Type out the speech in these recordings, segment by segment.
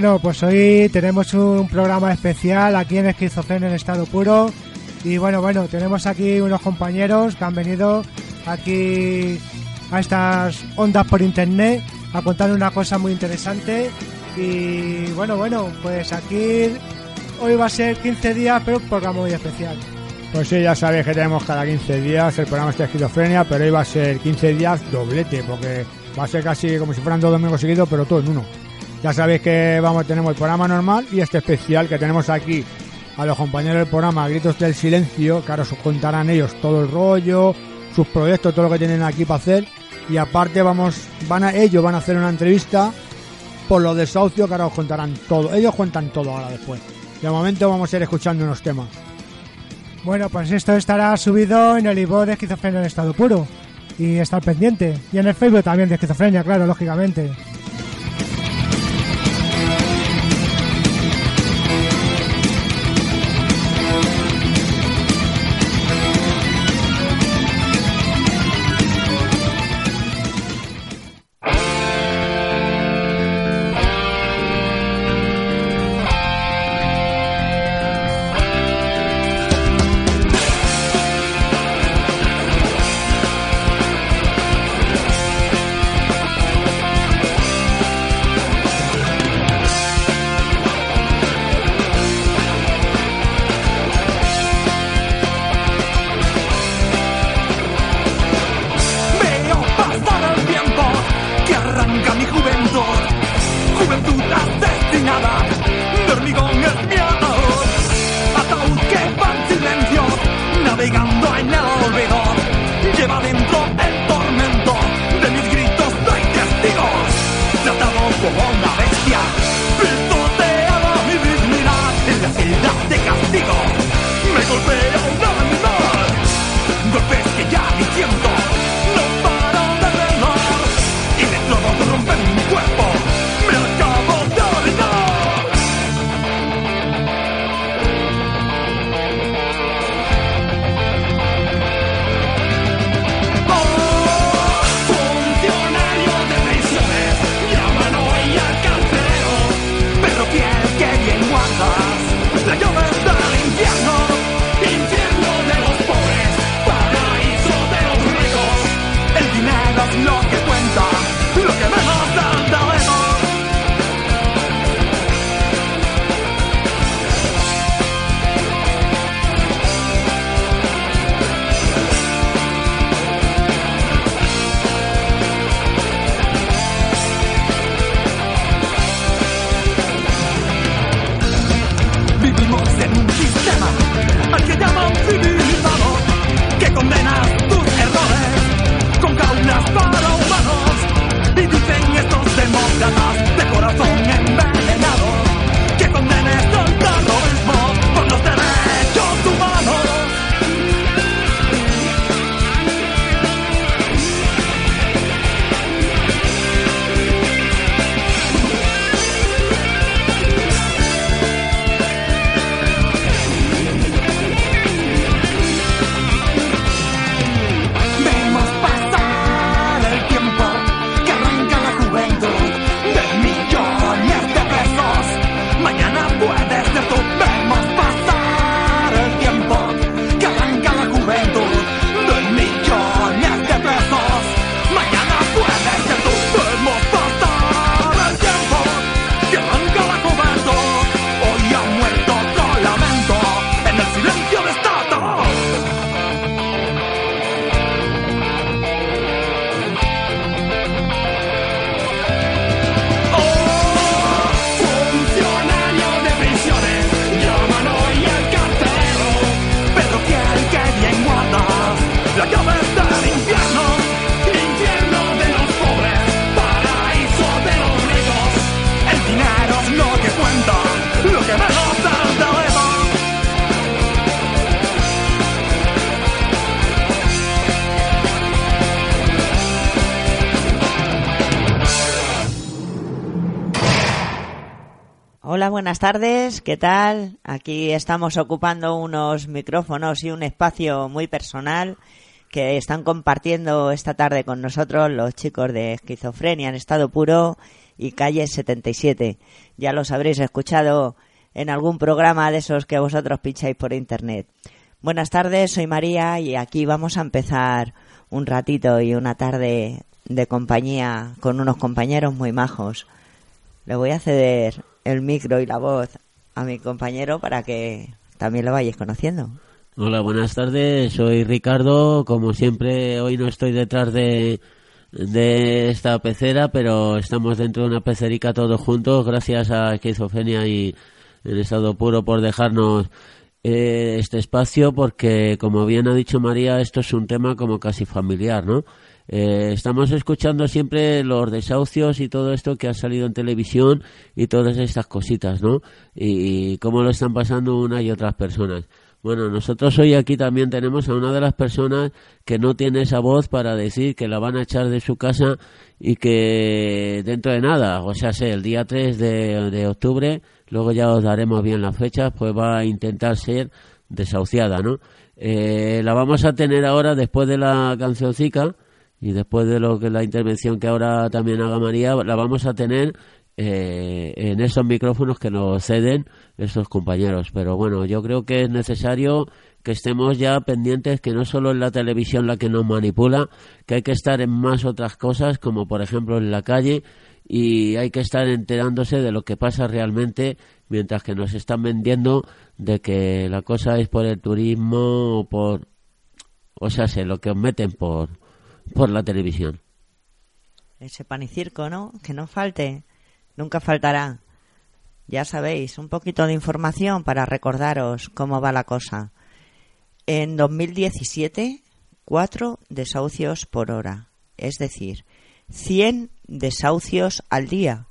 Bueno, pues hoy tenemos un programa especial aquí en Esquizofrenia en estado puro. Y bueno, bueno, tenemos aquí unos compañeros que han venido aquí a estas ondas por internet a contar una cosa muy interesante. Y bueno, bueno, pues aquí hoy va a ser 15 días, pero un programa muy especial. Pues sí, ya sabéis que tenemos cada 15 días el programa de esquizofrenia, pero hoy va a ser 15 días doblete, porque va a ser casi como si fueran dos domingos seguidos, pero todo en uno. Ya sabéis que vamos tenemos el programa normal y este especial que tenemos aquí a los compañeros del programa Gritos del Silencio, que ahora os contarán ellos todo el rollo, sus proyectos, todo lo que tienen aquí para hacer. Y aparte vamos, van a, ellos van a hacer una entrevista por los desahucios que ahora os contarán todo. Ellos cuentan todo ahora después. De momento vamos a ir escuchando unos temas. Bueno, pues esto estará subido en el iVoox de Esquizofrenia en estado puro. Y estar pendiente. Y en el Facebook también de Esquizofrenia, claro, lógicamente. Hola, buenas tardes, ¿qué tal? Aquí estamos ocupando unos micrófonos y un espacio muy personal que están compartiendo esta tarde con nosotros los chicos de Esquizofrenia en estado puro y calle 77. Ya los habréis escuchado en algún programa de esos que vosotros pincháis por internet. Buenas tardes, soy María y aquí vamos a empezar un ratito y una tarde de compañía con unos compañeros muy majos. Le voy a ceder el micro y la voz a mi compañero para que también lo vayáis conociendo. Hola, buenas tardes. Soy Ricardo. Como siempre, hoy no estoy detrás de, de esta pecera, pero estamos dentro de una pecerica todos juntos. Gracias a Esquizofrenia y el Estado Puro por dejarnos eh, este espacio, porque, como bien ha dicho María, esto es un tema como casi familiar, ¿no? Eh, estamos escuchando siempre los desahucios y todo esto que ha salido en televisión y todas estas cositas, ¿no? Y, y cómo lo están pasando una y otras personas. Bueno, nosotros hoy aquí también tenemos a una de las personas que no tiene esa voz para decir que la van a echar de su casa y que dentro de nada, o sea, sé, el día 3 de, de octubre, luego ya os daremos bien las fechas, pues va a intentar ser desahuciada, ¿no? Eh, la vamos a tener ahora después de la cancioncica y después de lo que la intervención que ahora también haga María, la vamos a tener eh, en esos micrófonos que nos ceden estos compañeros. Pero bueno, yo creo que es necesario que estemos ya pendientes que no solo es la televisión la que nos manipula, que hay que estar en más otras cosas, como por ejemplo en la calle, y hay que estar enterándose de lo que pasa realmente, mientras que nos están vendiendo de que la cosa es por el turismo o por, o sea, sé, lo que os meten por, por la televisión. Ese pan ¿no? Que no falte. Nunca faltará. Ya sabéis, un poquito de información para recordaros cómo va la cosa. En 2017, cuatro desahucios por hora. Es decir, 100 desahucios al día.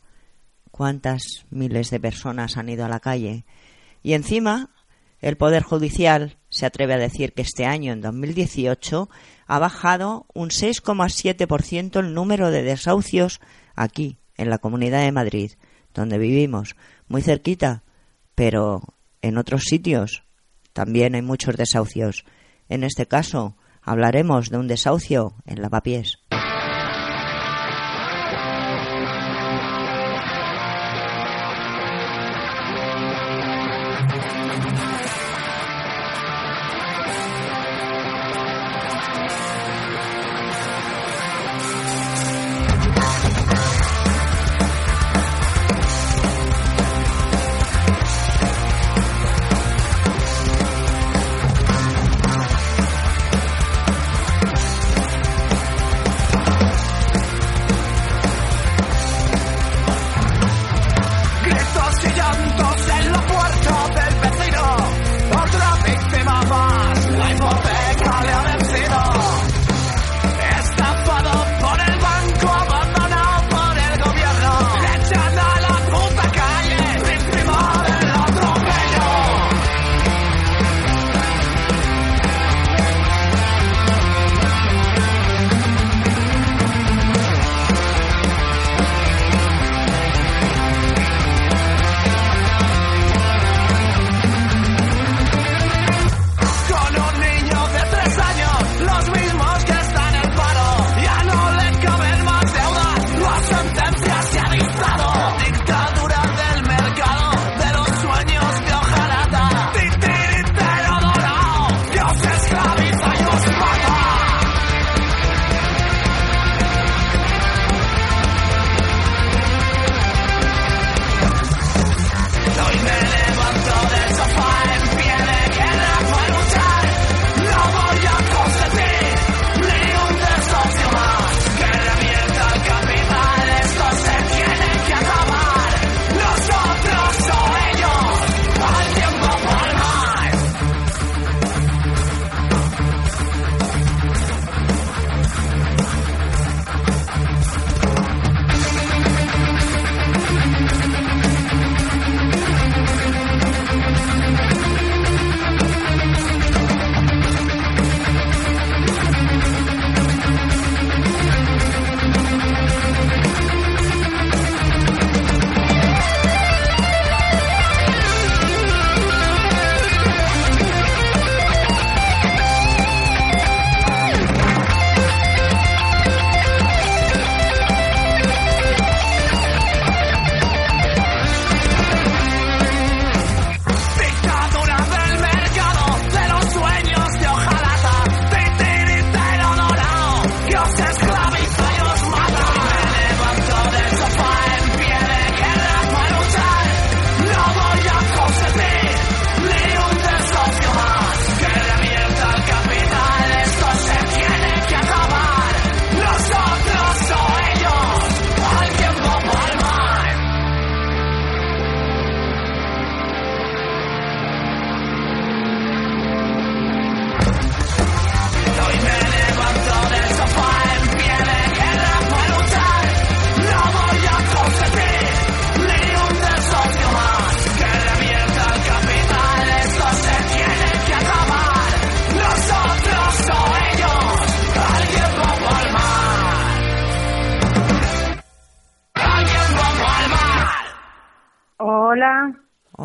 ¿Cuántas miles de personas han ido a la calle? Y encima, el Poder Judicial se atreve a decir que este año, en 2018, ha bajado un 6,7% el número de desahucios aquí, en la Comunidad de Madrid, donde vivimos, muy cerquita, pero en otros sitios también hay muchos desahucios. En este caso, hablaremos de un desahucio en Lavapiés.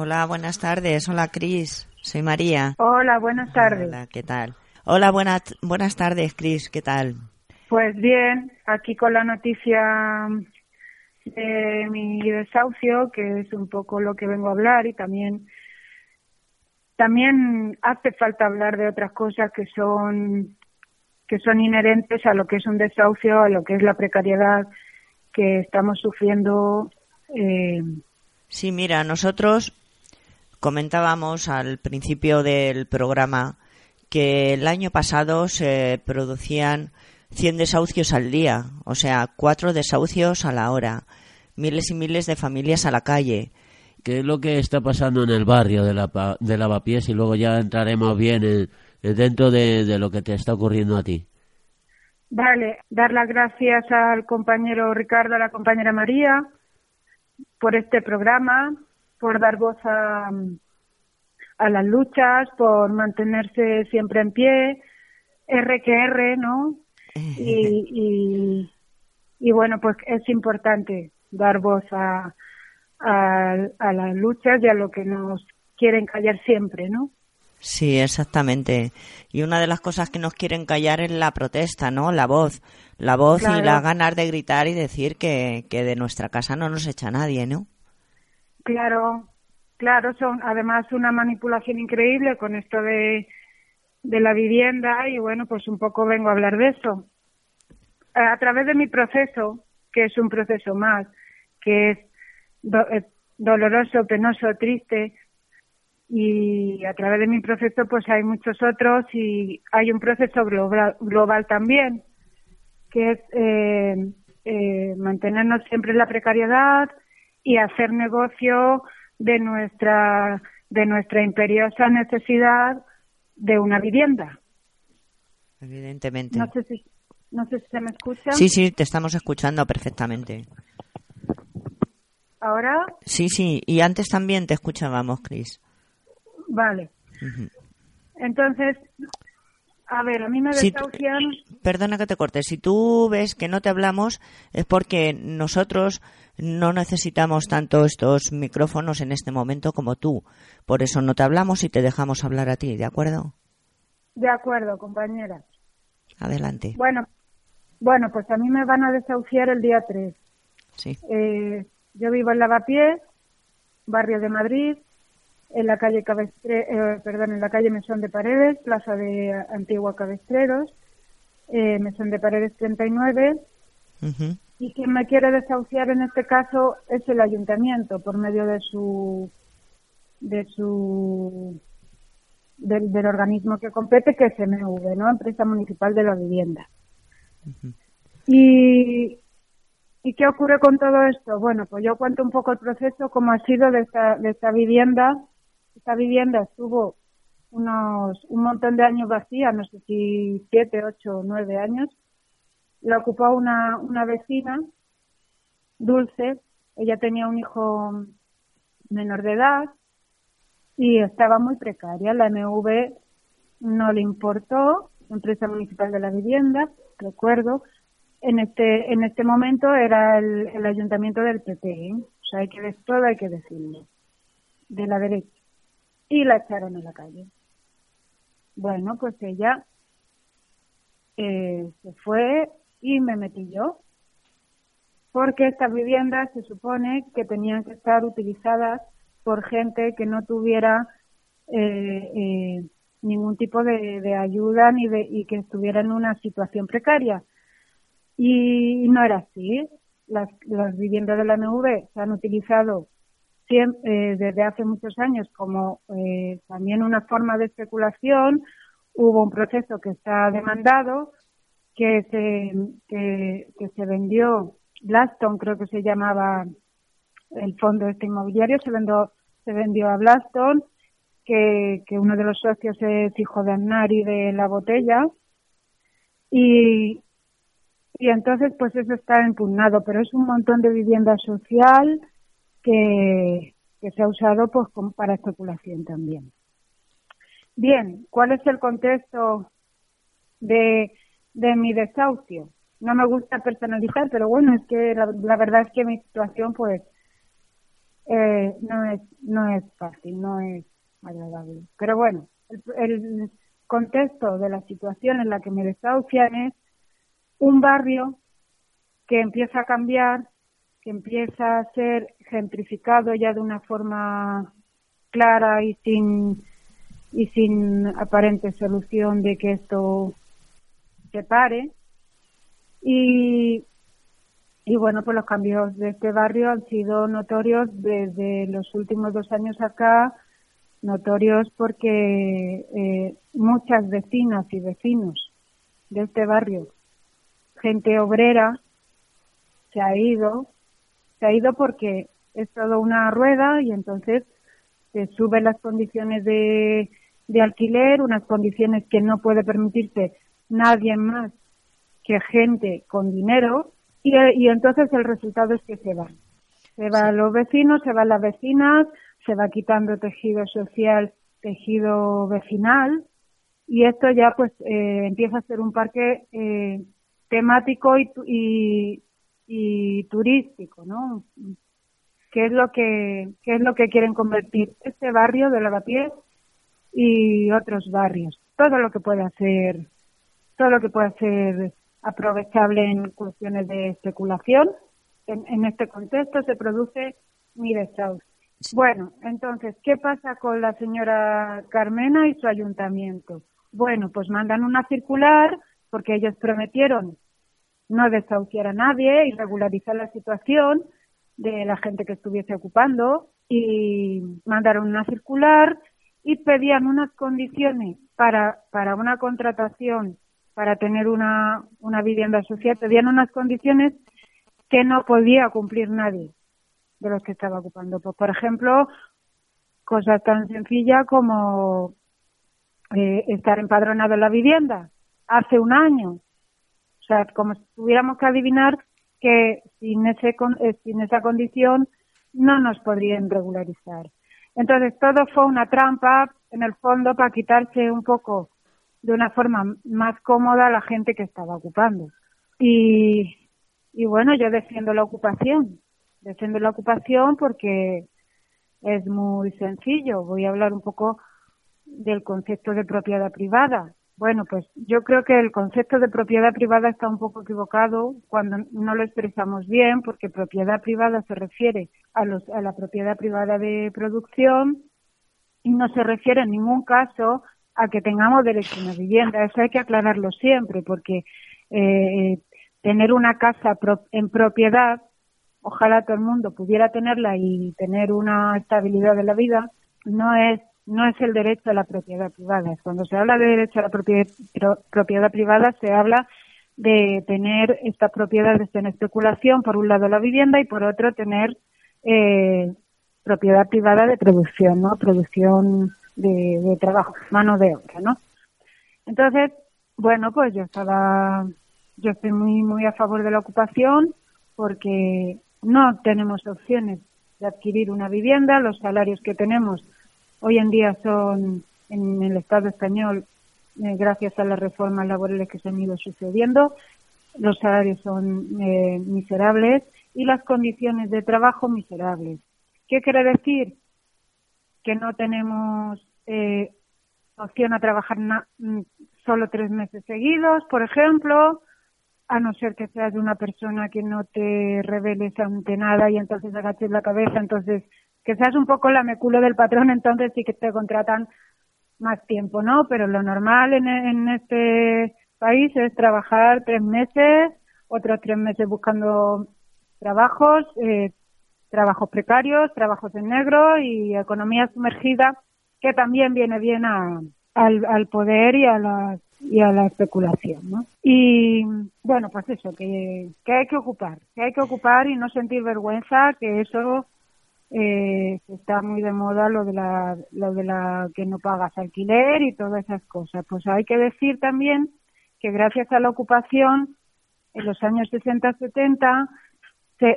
Hola, buenas tardes. Hola, Cris. Soy María. Hola, buenas tardes. Hola, ¿qué tal? Hola, buenas, buenas tardes, Cris. ¿Qué tal? Pues bien, aquí con la noticia de mi desahucio, que es un poco lo que vengo a hablar y también también hace falta hablar de otras cosas que son que son inherentes a lo que es un desahucio, a lo que es la precariedad que estamos sufriendo. Eh, Sí, mira, nosotros comentábamos al principio del programa que el año pasado se producían 100 desahucios al día, o sea, cuatro desahucios a la hora, miles y miles de familias a la calle. ¿Qué es lo que está pasando en el barrio de, la, pa- de Lavapiés? Y luego ya entraremos bien en- en dentro de, de lo que te está ocurriendo a ti. Vale, dar las gracias al compañero Ricardo, a la compañera María, por este programa, por dar voz a, a las luchas, por mantenerse siempre en pie, R que R, ¿no? Y, y, y bueno, pues es importante dar voz a, a, a las luchas y a lo que nos quieren callar siempre, ¿no? Sí, exactamente. Y una de las cosas que nos quieren callar es la protesta, ¿no? La voz. La voz y Claro. la ganas de gritar y decir que, que de nuestra casa no nos echa nadie, ¿no? Claro, claro, son además una manipulación increíble con esto de, de la vivienda y bueno, pues un poco vengo a hablar de eso. A través de mi proceso, que es un proceso más, que es eh, doloroso, penoso, triste, y a través de mi proceso pues hay muchos otros y hay un proceso global, global también, que es eh, eh, mantenernos siempre en la precariedad y hacer negocio de nuestra de nuestra imperiosa necesidad de una vivienda. Evidentemente. No sé si no sé si se me escucha. Sí, sí, te estamos escuchando perfectamente. Ahora, Sí, sí, y antes también te escuchábamos, Cris. vale. Entonces, a ver, a mí me tú- desahucian. Perdona que te corte. Si tú ves que no te hablamos es porque nosotros no necesitamos tanto estos micrófonos en este momento como tú. Por eso no te hablamos y te dejamos hablar a ti, ¿de acuerdo? De acuerdo, compañera. Adelante. Bueno, bueno, pues a mí me van a desahuciar el día 3. Sí. Eh, yo vivo en Lavapiés, barrio de Madrid, en la calle Cabestre, eh, perdón, en la calle Mesón de Paredes, plaza de Antigua Cabestreros, eh, Mesón de Paredes 39. Ujú. Y quien me quiere desahuciar en este caso es el ayuntamiento por medio de su de su del, del organismo que compete que es MV, ¿no? Empresa Municipal de la Vivienda. Y ¿Y qué ocurre con todo esto? Bueno, pues yo cuento un poco el proceso, cómo ha sido de esta, de esta vivienda. Esta vivienda estuvo unos, un montón de años vacía, no sé si siete, ocho nueve años. La ocupó una, una vecina, Dulce. Ella tenía un hijo menor de edad y estaba muy precaria. La MV no le importó, empresa municipal de la vivienda, recuerdo, en este en este momento era el, el ayuntamiento del PP, ¿eh? o sea, hay que decir todo, hay que decirlo, de la derecha. Y la echaron a la calle. Bueno, pues ella eh, se fue y me metí yo, porque estas viviendas se supone que tenían que estar utilizadas por gente que no tuviera eh, eh, ningún tipo de, ayuda ni de, y que estuviera en una situación precaria. Y no era así. Las, las viviendas de la MV se han utilizado eh, desde hace muchos años como eh, también una forma de especulación. Hubo un proceso que está demandado, que se, que, que se vendió, Blaston creo que se llamaba el fondo este inmobiliario, se vendió, se vendió a Blaston, que, que uno de los socios es hijo de Aznar y de La Botella. Y, y entonces, pues eso está impugnado, pero es un montón de vivienda social que, que se ha usado pues como para especulación también. Bien, ¿cuál es el contexto de, de mi desahucio? No me gusta personalizar, pero bueno, es que la, la verdad es que mi situación pues eh, no es no es fácil, no es agradable. Pero bueno, el, el contexto de la situación en la que me desahucian es un barrio que empieza a cambiar, que empieza a ser gentrificado ya de una forma clara y sin y sin aparente solución de que esto se pare. Y y bueno, pues los cambios de este barrio han sido notorios desde los últimos dos años acá, notorios porque eh, muchas vecinas y vecinos de este barrio, gente obrera, se ha ido, se ha ido porque es todo una rueda y entonces se suben las condiciones de, de alquiler, unas condiciones que no puede permitirse nadie más que gente con dinero y, y entonces el resultado es que se van. Se van los vecinos, se van las vecinas, se va quitando tejido social, tejido vecinal y esto ya pues eh, empieza a ser un parque eh, temático y, y, y turístico, ¿no? ¿Qué es lo que qué es lo que quieren convertir este barrio de Lavapiés y otros barrios? Todo lo que pueda ser todo lo que pueda ser aprovechable en cuestiones de especulación. En, en este contexto se produce mi desahucio. Bueno, entonces, ¿qué pasa con la señora Carmena y su ayuntamiento? Bueno, pues mandan una circular porque ellos prometieron no desahuciar a nadie y regularizar la situación de la gente que estuviese ocupando y mandaron una circular y pedían unas condiciones para, para una contratación, para tener una, una vivienda social, pedían unas condiciones que no podía cumplir nadie de los que estaba ocupando. Pues, por ejemplo, cosas tan sencillas como eh, estar empadronado en la vivienda hace un año. O sea, como si tuviéramos que adivinar que sin, ese, eh, sin esa condición no nos podrían regularizar. Entonces, todo fue una trampa, en el fondo, para quitarse un poco de una forma más cómoda a la gente que estaba ocupando. Y, y bueno, yo defiendo la ocupación. Defiendo la ocupación porque es muy sencillo. Voy a hablar un poco del concepto de propiedad privada. Bueno, pues yo creo que el concepto de propiedad privada está un poco equivocado cuando no lo expresamos bien, porque propiedad privada se refiere a, los, a la propiedad privada de producción y no se refiere en ningún caso a que tengamos derecho a una vivienda. Eso hay que aclararlo siempre, porque eh, tener una casa en propiedad ojalá todo el mundo pudiera tenerla y tener una estabilidad de la vida, no es no es el derecho a la propiedad privada. Cuando se habla de derecho a la propiedad, propiedad privada, se habla de tener estas propiedades en especulación, por un lado la vivienda y por otro tener eh, propiedad privada de producción, ¿no? Producción de, de trabajo, mano de obra, ¿no? Entonces, bueno, pues yo estaba, yo estoy muy, muy a favor de la ocupación porque no tenemos opciones de adquirir una vivienda, los salarios que tenemos hoy en día son en el Estado español, eh, gracias a las reformas laborales que se han ido sucediendo, los salarios son eh, miserables y las condiciones de trabajo miserables. ¿Qué quiere decir? Que no tenemos eh, opción a trabajar mm, solo tres meses seguidos, por ejemplo, a no ser que seas una persona que no te reveles ante nada y entonces agaches la cabeza, entonces que seas un poco la meculo del patrón, entonces sí que te contratan más tiempo, ¿no? Pero lo normal en, en este país es trabajar tres meses, otros tres meses buscando trabajos, eh, trabajos precarios, trabajos en negro y economía sumergida, que también viene bien a, al, poder y a las y a la especulación. Y bueno, pues eso, que, que hay que ocupar, que hay que ocupar y no sentir vergüenza, que eso eh, está muy de moda lo de la lo de la que no pagas alquiler y todas esas cosas. Pues hay que decir también que gracias a la ocupación en los años 60-70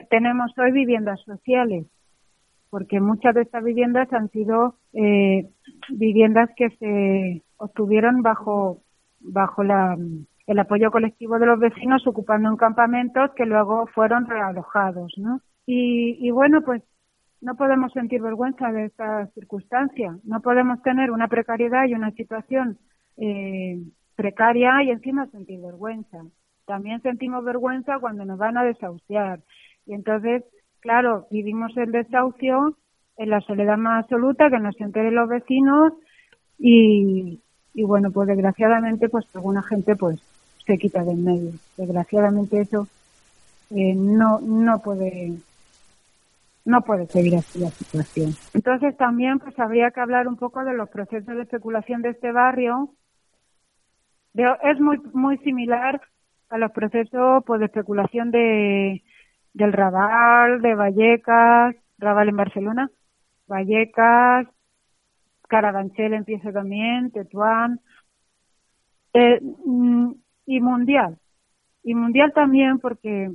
tenemos hoy viviendas sociales, porque muchas de estas viviendas han sido eh, viviendas que se obtuvieron bajo bajo la, el apoyo colectivo de los vecinos ocupando en campamentos que luego fueron realojados, ¿no? Y, y bueno, pues no podemos sentir vergüenza de esta circunstancia. No podemos tener una precariedad y una situación eh, precaria y encima sentir vergüenza. También sentimos vergüenza cuando nos van a desahuciar. Y entonces, claro, vivimos el desahucio en la soledad más absoluta, que nos enteren los vecinos y, y bueno, pues desgraciadamente, pues alguna gente pues se quita del medio. Desgraciadamente eso eh, no, no puede no puede seguir así la situación. Entonces también pues habría que hablar un poco de los procesos de especulación de este barrio. Es muy muy similar a los procesos pues, de especulación de del Raval, de Vallecas, Raval en Barcelona, Vallecas, Carabanchel empieza también, Tetuán, eh, mm, y Mundial. Y Mundial también porque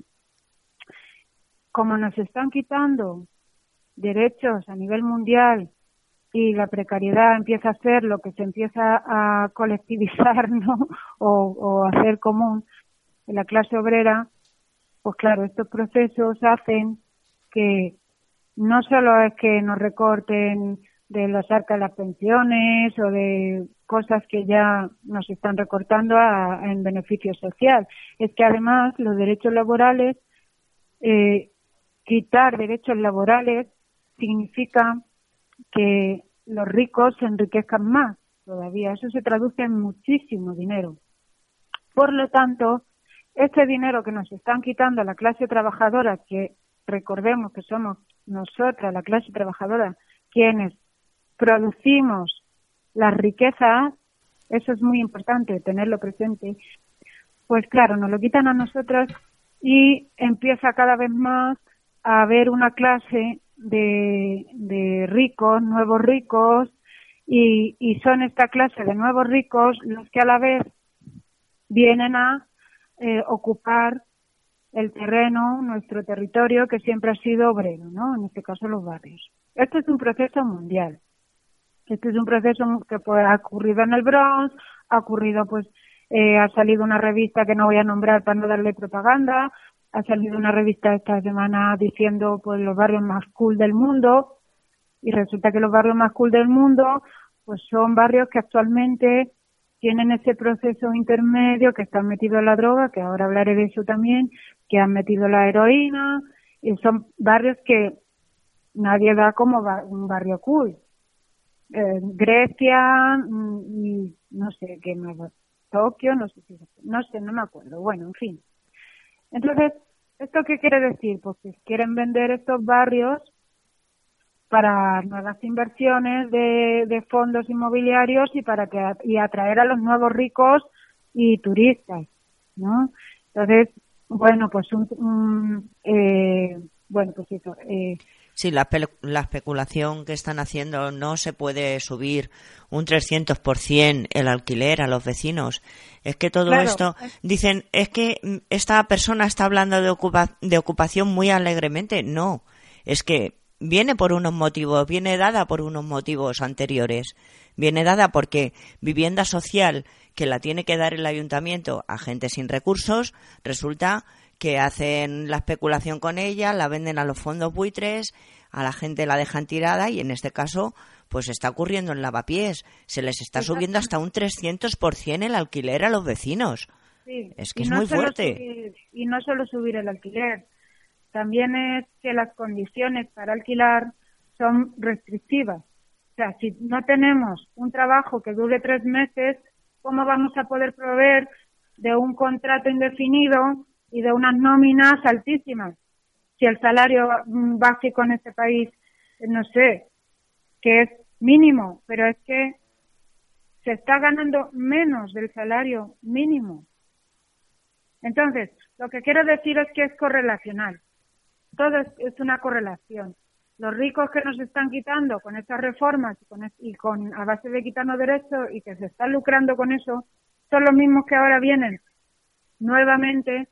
como nos están quitando derechos a nivel mundial y la precariedad empieza a ser lo que se empieza a colectivizar, ¿no? O, o hacer común en la clase obrera, pues claro, estos procesos hacen que no solo es que nos recorten de las arcas las pensiones o de cosas que ya nos están recortando en beneficio social, es que además los derechos laborales eh, quitar derechos laborales significa que los ricos se enriquezcan más todavía. Eso se traduce en muchísimo dinero. Por lo tanto, este dinero que nos están quitando la clase trabajadora, que recordemos que somos nosotras, la clase trabajadora, quienes producimos las riquezas, eso es muy importante tenerlo presente, pues claro, nos lo quitan a nosotras y empieza cada vez más a haber una clase de, de ricos, nuevos ricos, y, y son esta clase de nuevos ricos los que a la vez vienen a eh, ocupar el terreno, nuestro territorio, que siempre ha sido obrero, ¿no? En este caso los barrios. Esto es un proceso mundial. Este es un proceso que pues, ha ocurrido en el Bronx, ha ocurrido, pues, eh, ha salido una revista que no voy a nombrar para no darle propaganda, ha salido una revista esta semana diciendo pues los barrios más cool del mundo y resulta que los barrios más cool del mundo pues son barrios que actualmente tienen ese proceso intermedio que están metidos en la droga, que ahora hablaré de eso también, que han metido la heroína, y son barrios que nadie da como un barrio cool. Eh, Grecia mm, y no sé qué más, Tokio, no sé si, no sé, no me acuerdo. Bueno, en fin. Entonces, ¿esto qué quiere decir? Pues que quieren vender estos barrios para nuevas inversiones de, fondos inmobiliarios y para que y atraer a los nuevos ricos y turistas, ¿no? Entonces, bueno, pues un, eh, bueno, pues eso. Eh, Sí, la, la, especulación que están haciendo no se puede subir un 300% el alquiler a los vecinos. Es que todo esto, dicen, es que esta persona está hablando de, de ocupación muy alegremente. No, es que viene por unos motivos, viene dada por unos motivos anteriores. Viene dada porque vivienda social que la tiene que dar el ayuntamiento a gente sin recursos, resulta que hacen la especulación con ella, la venden a los fondos buitres, a la gente la dejan tirada y en este caso pues está ocurriendo en lavapiés. Se les está subiendo hasta un 300% el alquiler a los vecinos. Es que es muy fuerte. y no solo subir el alquiler, también es que las condiciones para alquilar son restrictivas. O sea, si no tenemos un trabajo que dure tres meses, ¿cómo vamos a poder proveer de un contrato indefinido y de unas nóminas altísimas. Si el salario básico en este país, no sé, que es mínimo, pero es que se está ganando menos del salario mínimo. Entonces, lo que quiero decir es que es correlacional. Todo es, una correlación. Los ricos que nos están quitando con estas reformas y con, y con a base de quitarnos derechos y que se están lucrando con eso, son los mismos que ahora vienen nuevamente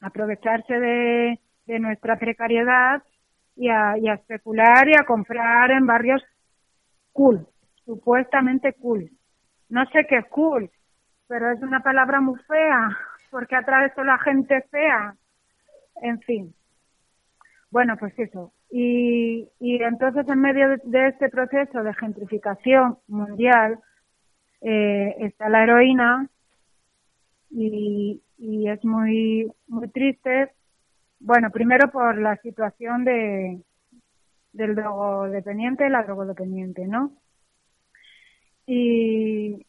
aprovecharse de, nuestra precariedad y a, y a especular y a comprar en barrios cool, supuestamente cool. No sé qué es cool, pero es una palabra muy fea, porque atrae solo a gente fea. En fin. Bueno, pues eso. Y, y entonces en medio de, este proceso de gentrificación mundial eh, está la heroína y, y es muy muy triste. Bueno primero por la situación de del drogodependiente la drogodependiente no y,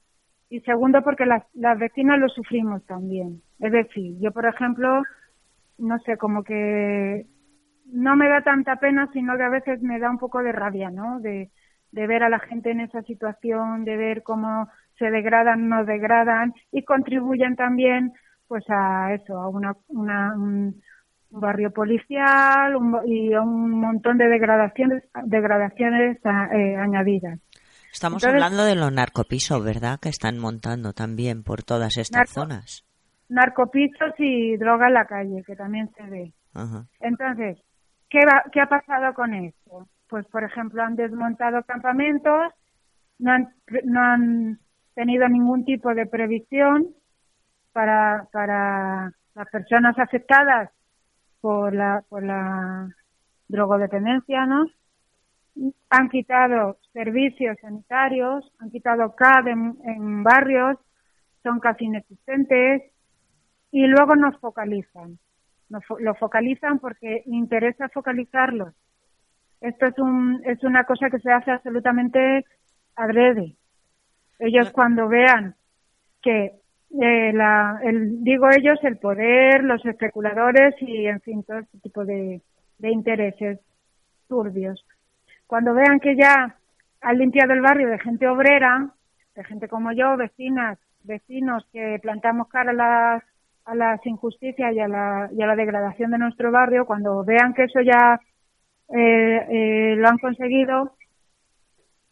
y segundo porque las, las vecinas lo sufrimos también. Es decir yo por ejemplo no sé como que no me da tanta pena sino que a veces me da un poco de rabia no de de ver a la gente en esa situación, de ver cómo se degradan, no degradan y contribuyen también pues a eso, a una, una un, un barrio policial un, y a un montón de degradaciones, degradaciones a, eh, añadidas. Estamos Entonces- hablando de los narcopisos, ¿verdad? Que están montando también por todas estas Narco- zonas. Narcopisos y droga en la calle, que también se ve. Ajá. Entonces, ¿qué, va- ¿qué ha pasado con esto? Pues, por ejemplo, han desmontado campamentos, no han, no han tenido ningún tipo de previsión para, para las personas afectadas por la, por la drogodependencia, ¿no? Han quitado servicios sanitarios, han quitado CAD en, en barrios, son casi inexistentes y luego nos focalizan. Fo- lo focalizan porque interesa focalizarlos. Esto es, un, es una cosa que se hace absolutamente adrede. Ellos cuando vean que eh, la, el, digo ellos, el poder, los especuladores y, en fin, todo este tipo de, de intereses turbios. Cuando vean que ya han limpiado el barrio de gente obrera, de gente como yo, vecinas, vecinos que plantamos cara a las, a las injusticias y a, la, y a la degradación de nuestro barrio, cuando vean que eso ya eh, eh, lo han conseguido,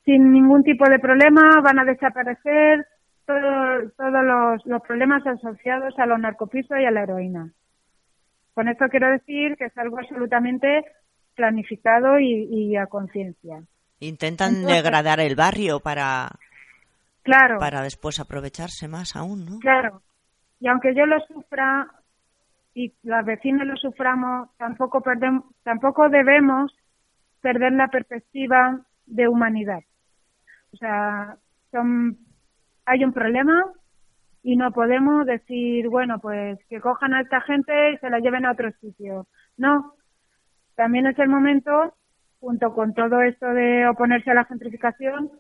sin ningún tipo de problema, van a desaparecer todo- todos los, los problemas asociados a los narcopisos y a la heroína. Con esto quiero decir que es algo absolutamente planificado y, y a conciencia. Intentan Entonces- degradar el barrio para, Claro, para después aprovecharse más aún, ¿no? claro. Y aunque yo lo sufra y las vecinas lo suframos, tampoco perdem- tampoco debemos perder la perspectiva de humanidad. O sea, son, hay un problema y no podemos decir, bueno, pues que cojan a esta gente y se la lleven a otro sitio. No. También es el momento, junto con todo esto de oponerse a la gentrificación,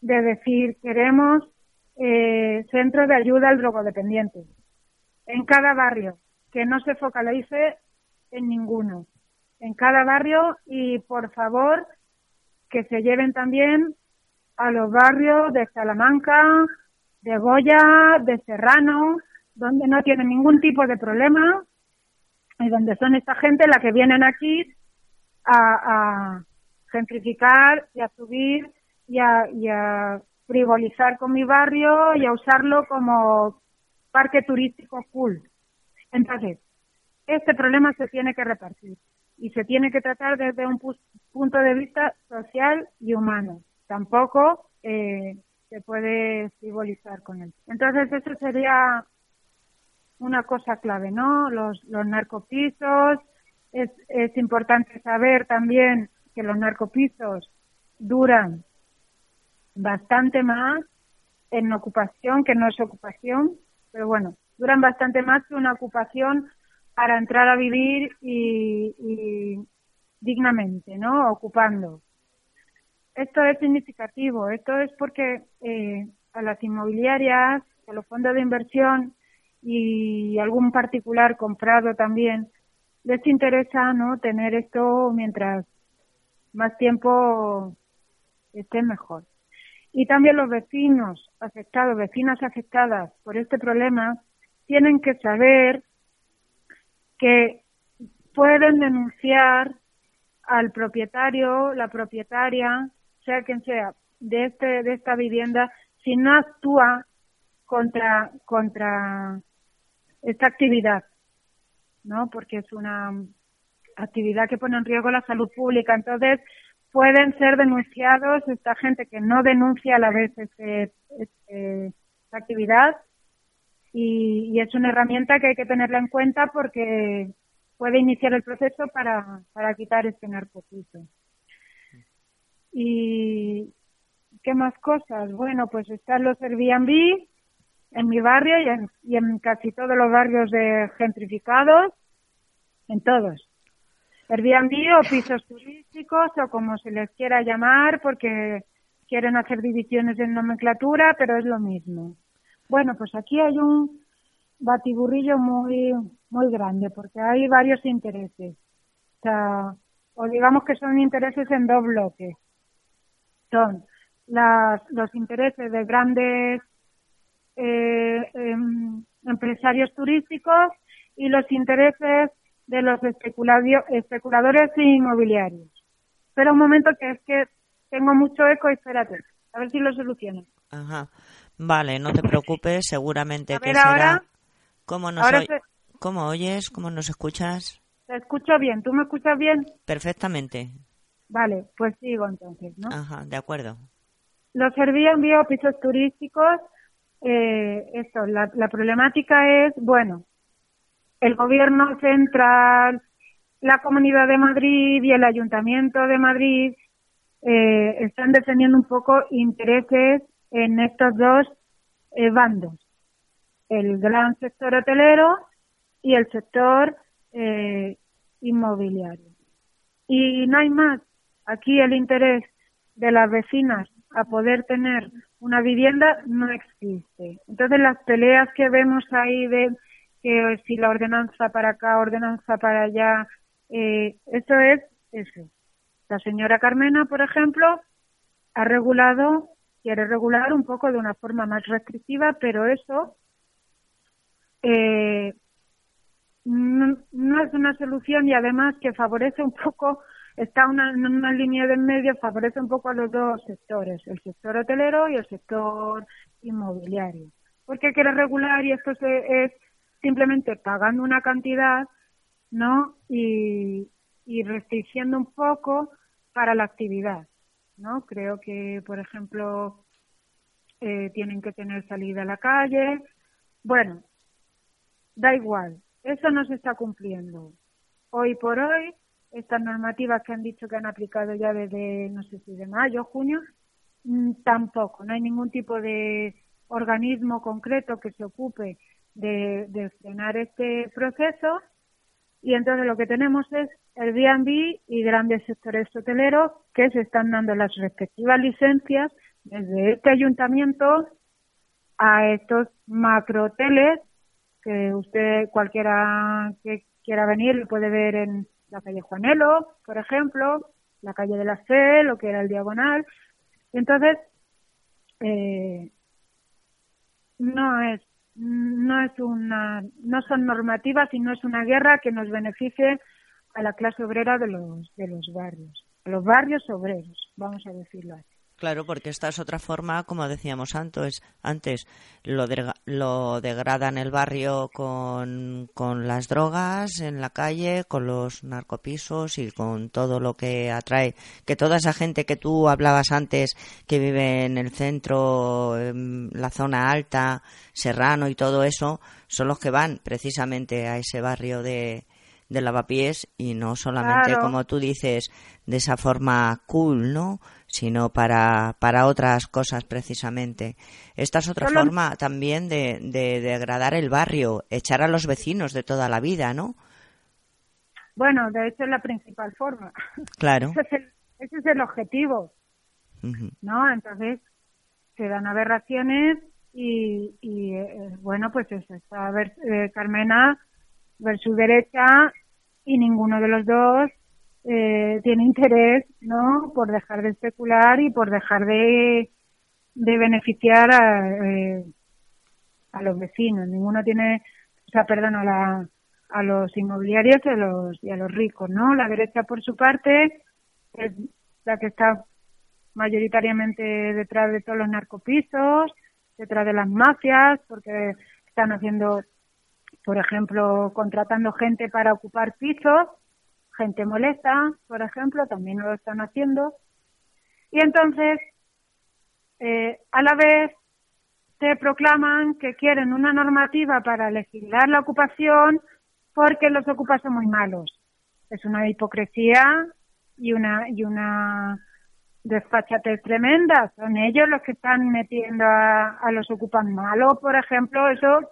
de decir queremos eh, centros de ayuda al drogodependiente en cada barrio, que no se focalice en ninguno, en cada barrio y por favor que se lleven también a los barrios de Salamanca, de Goya, de Serrano, donde no tienen ningún tipo de problema y donde son esta gente la que vienen aquí a, a gentrificar y a subir y a, y a frivolizar con mi barrio y a usarlo como parque turístico cool. Entonces, este problema se tiene que repartir y se tiene que tratar desde un pu- punto de vista social y humano. Tampoco eh, se puede frivolizar con él. Entonces, eso sería una cosa clave, ¿no? Los, los narcopisos. Es, es importante saber también que los narcopisos duran bastante más en ocupación, que no es ocupación, pero bueno, duran bastante más que una ocupación para entrar a vivir y, y dignamente, ¿no? Ocupando. Esto es significativo. Esto es porque eh, a las inmobiliarias, a los fondos de inversión y algún particular comprado también les interesa, ¿no? Tener esto mientras más tiempo esté mejor. Y también los vecinos afectados, vecinas afectadas por este problema, tienen que saber que pueden denunciar al propietario, la propietaria, sea quien sea, de este, de esta vivienda, si no actúa contra, contra esta actividad, ¿no? Porque es una actividad que pone en riesgo la salud pública. Entonces, pueden ser denunciados esta gente que no denuncia a la vez este, este, esta actividad y, es una herramienta que hay que tenerla en cuenta porque puede iniciar el proceso para, para quitar este narcopiso. Y qué más cosas. Bueno, pues están los Airbnb en mi barrio y en, y en casi todos los barrios de gentrificados, en todos. Airbnb o pisos turísticos o como se les quiera llamar porque quieren hacer divisiones en nomenclatura, pero es lo mismo. Bueno, pues aquí hay un batiburrillo muy muy grande porque hay varios intereses. O sea, o digamos que son intereses en dos bloques. Son las, los intereses de grandes eh, em, empresarios turísticos y los intereses de los especuladores inmobiliarios. Pero un momento que es que tengo mucho eco, espérate, a ver si lo soluciono. Ajá. Vale, no te preocupes, seguramente A que ver, será. ahora- ¿Cómo nos ahora oy- se- ¿Cómo oyes? ¿Cómo nos escuchas? Te escucho bien, ¿tú me escuchas bien? Perfectamente. Vale, pues sigo entonces, ¿no? Ajá, de acuerdo. Los Airbnb o pisos turísticos, eh, esto, la, la problemática es, bueno, el gobierno central, la Comunidad de Madrid y el Ayuntamiento de Madrid eh, están defendiendo un poco intereses en estos dos eh, bandos, el gran sector hotelero y el sector eh, inmobiliario. Y no hay más. Aquí el interés de las vecinas a poder tener una vivienda no existe. Entonces las peleas que vemos ahí de que si la ordenanza para acá, ordenanza para allá, eh, eso es eso. La señora Carmena, por ejemplo, ha regulado, quiere regular un poco de una forma más restrictiva, pero eso eh, no, es una solución y además que favorece un poco, está una, en una línea de en medio, favorece un poco a los dos sectores, el sector hotelero y el sector inmobiliario. Porque quiere regular y esto se, es simplemente pagando una cantidad, ¿no? Y, y restringiendo un poco para la actividad, ¿no? Creo que, por ejemplo, eh, tienen que tener salida a la calle. Bueno, da igual, eso no se está cumpliendo. Hoy por hoy, estas normativas que han dicho que han aplicado ya desde, no sé si de mayo, junio, mm, tampoco, no hay ningún tipo de organismo concreto que se ocupe de, de frenar este proceso y entonces lo que tenemos es Airbnb y grandes sectores hoteleros que se están dando las respectivas licencias desde este ayuntamiento a estos macrohoteles que usted cualquiera que quiera venir lo puede ver en la calle Juanelo, por ejemplo, la calle de la Fe, lo que era el Diagonal. Entonces, eh, no es no es una no son normativas y no es una guerra que nos beneficie a la clase obrera de los de los barrios, a los barrios obreros, vamos a decirlo así. Claro, porque esta es otra forma, como decíamos antes, antes lo, dega- lo degradan el barrio con, con las drogas en la calle, con los narcopisos y con todo lo que atrae. Que toda esa gente que tú hablabas antes, que vive en el centro, en la zona alta, Serrano y todo eso, son los que van precisamente a ese barrio de, de lavapiés y no solamente, Claro. como tú dices, de esa forma cool, ¿no? Sino para, para otras cosas precisamente. Esta es otra forma también de, de degradar el barrio, echar a los vecinos de toda la vida, ¿no? Bueno, de hecho es la principal forma. Claro. Ese es el, ese es el objetivo. ¿no? Entonces se dan aberraciones y, y eh, bueno, pues eso, está ver, eh, Carmena versus derecha y ninguno de los dos eh, tiene interés, ¿no? Por dejar de especular y por dejar de, de beneficiar a, eh, a los vecinos. Ninguno tiene, o sea, perdón, a, la, a los inmobiliarios y a los, y a los ricos, ¿no? La derecha, por su parte, es la que está mayoritariamente detrás de todos los narcopisos, detrás de las mafias, porque están haciendo, por ejemplo, contratando gente para ocupar pisos, gente molesta, por ejemplo, también lo están haciendo. Y entonces, eh, a la vez, se proclaman que quieren una normativa para legislar la ocupación porque los ocupas son muy malos. Es una hipocresía y una y una desfachatez tremenda. Son ellos los que están metiendo a, a los ocupas malos, por ejemplo, eso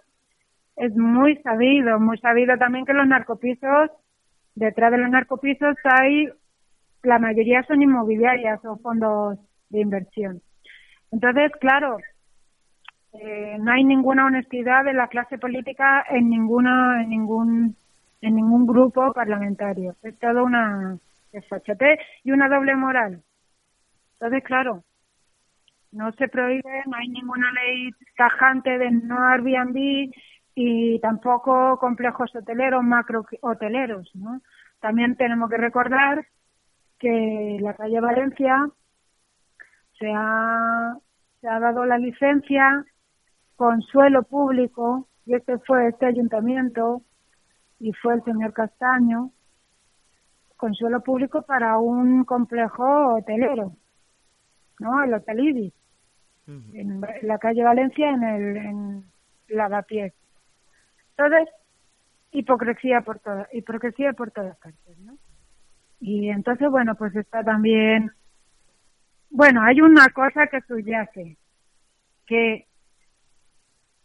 es muy sabido, muy sabido también que los narcopisos, detrás de los narcopisos hay, la mayoría son inmobiliarias o fondos de inversión. Entonces, claro, eh, no hay ninguna honestidad de la clase política en ninguna, en ningún, en ningún grupo parlamentario. Es todo una desfachatez y una doble moral. Entonces, claro, no se prohíbe, no hay ninguna ley tajante de no Airbnb y tampoco complejos hoteleros, macro hoteleros, ¿no? También tenemos que recordar que la calle Valencia se ha, se ha dado la licencia con suelo público, y este fue este ayuntamiento, y fue el señor Castaño, con suelo público para un complejo hotelero, ¿no? El Hotel Ibis, en la calle Valencia, en el en Lavapiés. Entonces, hipocresía por todas, hipocresía por todas partes, ¿no? Y entonces, bueno, pues está también, bueno, hay una cosa que subyace, que,